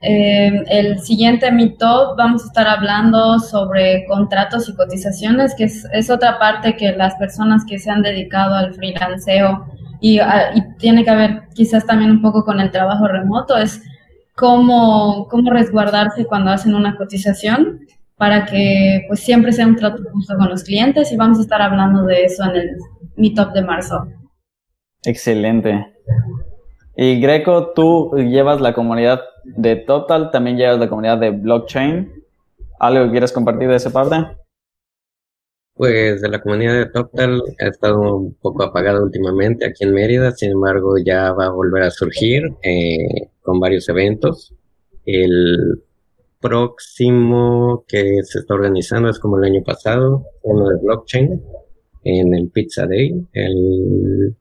el siguiente meetup vamos a estar hablando sobre contratos y cotizaciones, que es, es otra parte que las personas que se han dedicado al freelanceo y, ah, y, tiene que ver quizás también un poco con el trabajo remoto, es cómo, cómo resguardarse cuando hacen una cotización para que pues siempre sea un trato justo con los clientes y vamos a estar hablando de eso en el Meetup de marzo. Excelente. Y Greco, tú llevas la comunidad de Total, también llevas la comunidad de blockchain. ¿Algo que quieres compartir de esa parte? Pues de la comunidad de Total ha estado un poco apagada últimamente aquí en Mérida, sin embargo ya va a volver a surgir eh, con varios eventos. El próximo que se está organizando es como el año pasado, uno de blockchain en el Pizza Day.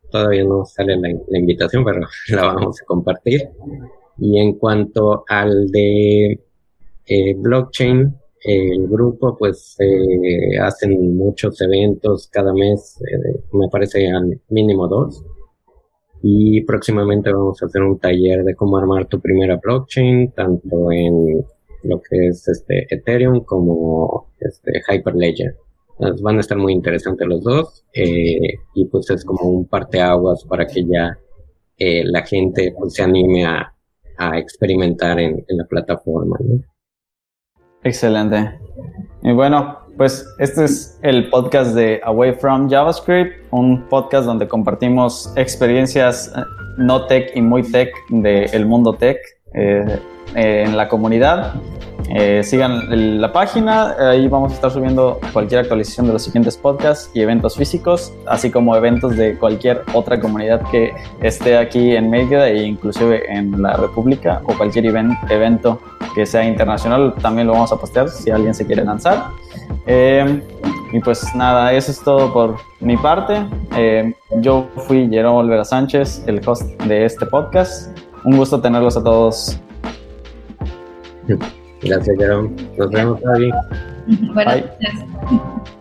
Todavía no sale la, la invitación, pero la vamos a compartir. Y en cuanto al de eh, blockchain, el grupo pues eh, hacen muchos eventos cada mes, eh, me parece al mínimo dos. Y próximamente vamos a hacer un taller de cómo armar tu primera blockchain, tanto en lo que es este Ethereum como este Hyperledger. Entonces van a estar muy interesantes los dos eh, y pues es como un parteaguas para que ya eh, la gente pues, se anime a, a experimentar en, en la plataforma. ¿no? Excelente. Y bueno, pues este es el podcast de Away from JavaScript, un podcast donde compartimos experiencias eh, no tech y muy tech del mundo tech eh, en la comunidad. Eh, sigan la página, ahí vamos a estar subiendo cualquier actualización de los siguientes podcasts y eventos físicos, así como eventos de cualquier otra comunidad que esté aquí en Mérida e inclusive en la República o cualquier evento que sea internacional, también lo vamos a postear si alguien se quiere lanzar. Eh, y pues nada, eso es todo por mi parte. Eh, yo fui Jerome Olvera Sánchez, el host de este podcast. Un gusto tenerlos a todos. Gracias, Jerome. Nos vemos, Javi. Buenas noches.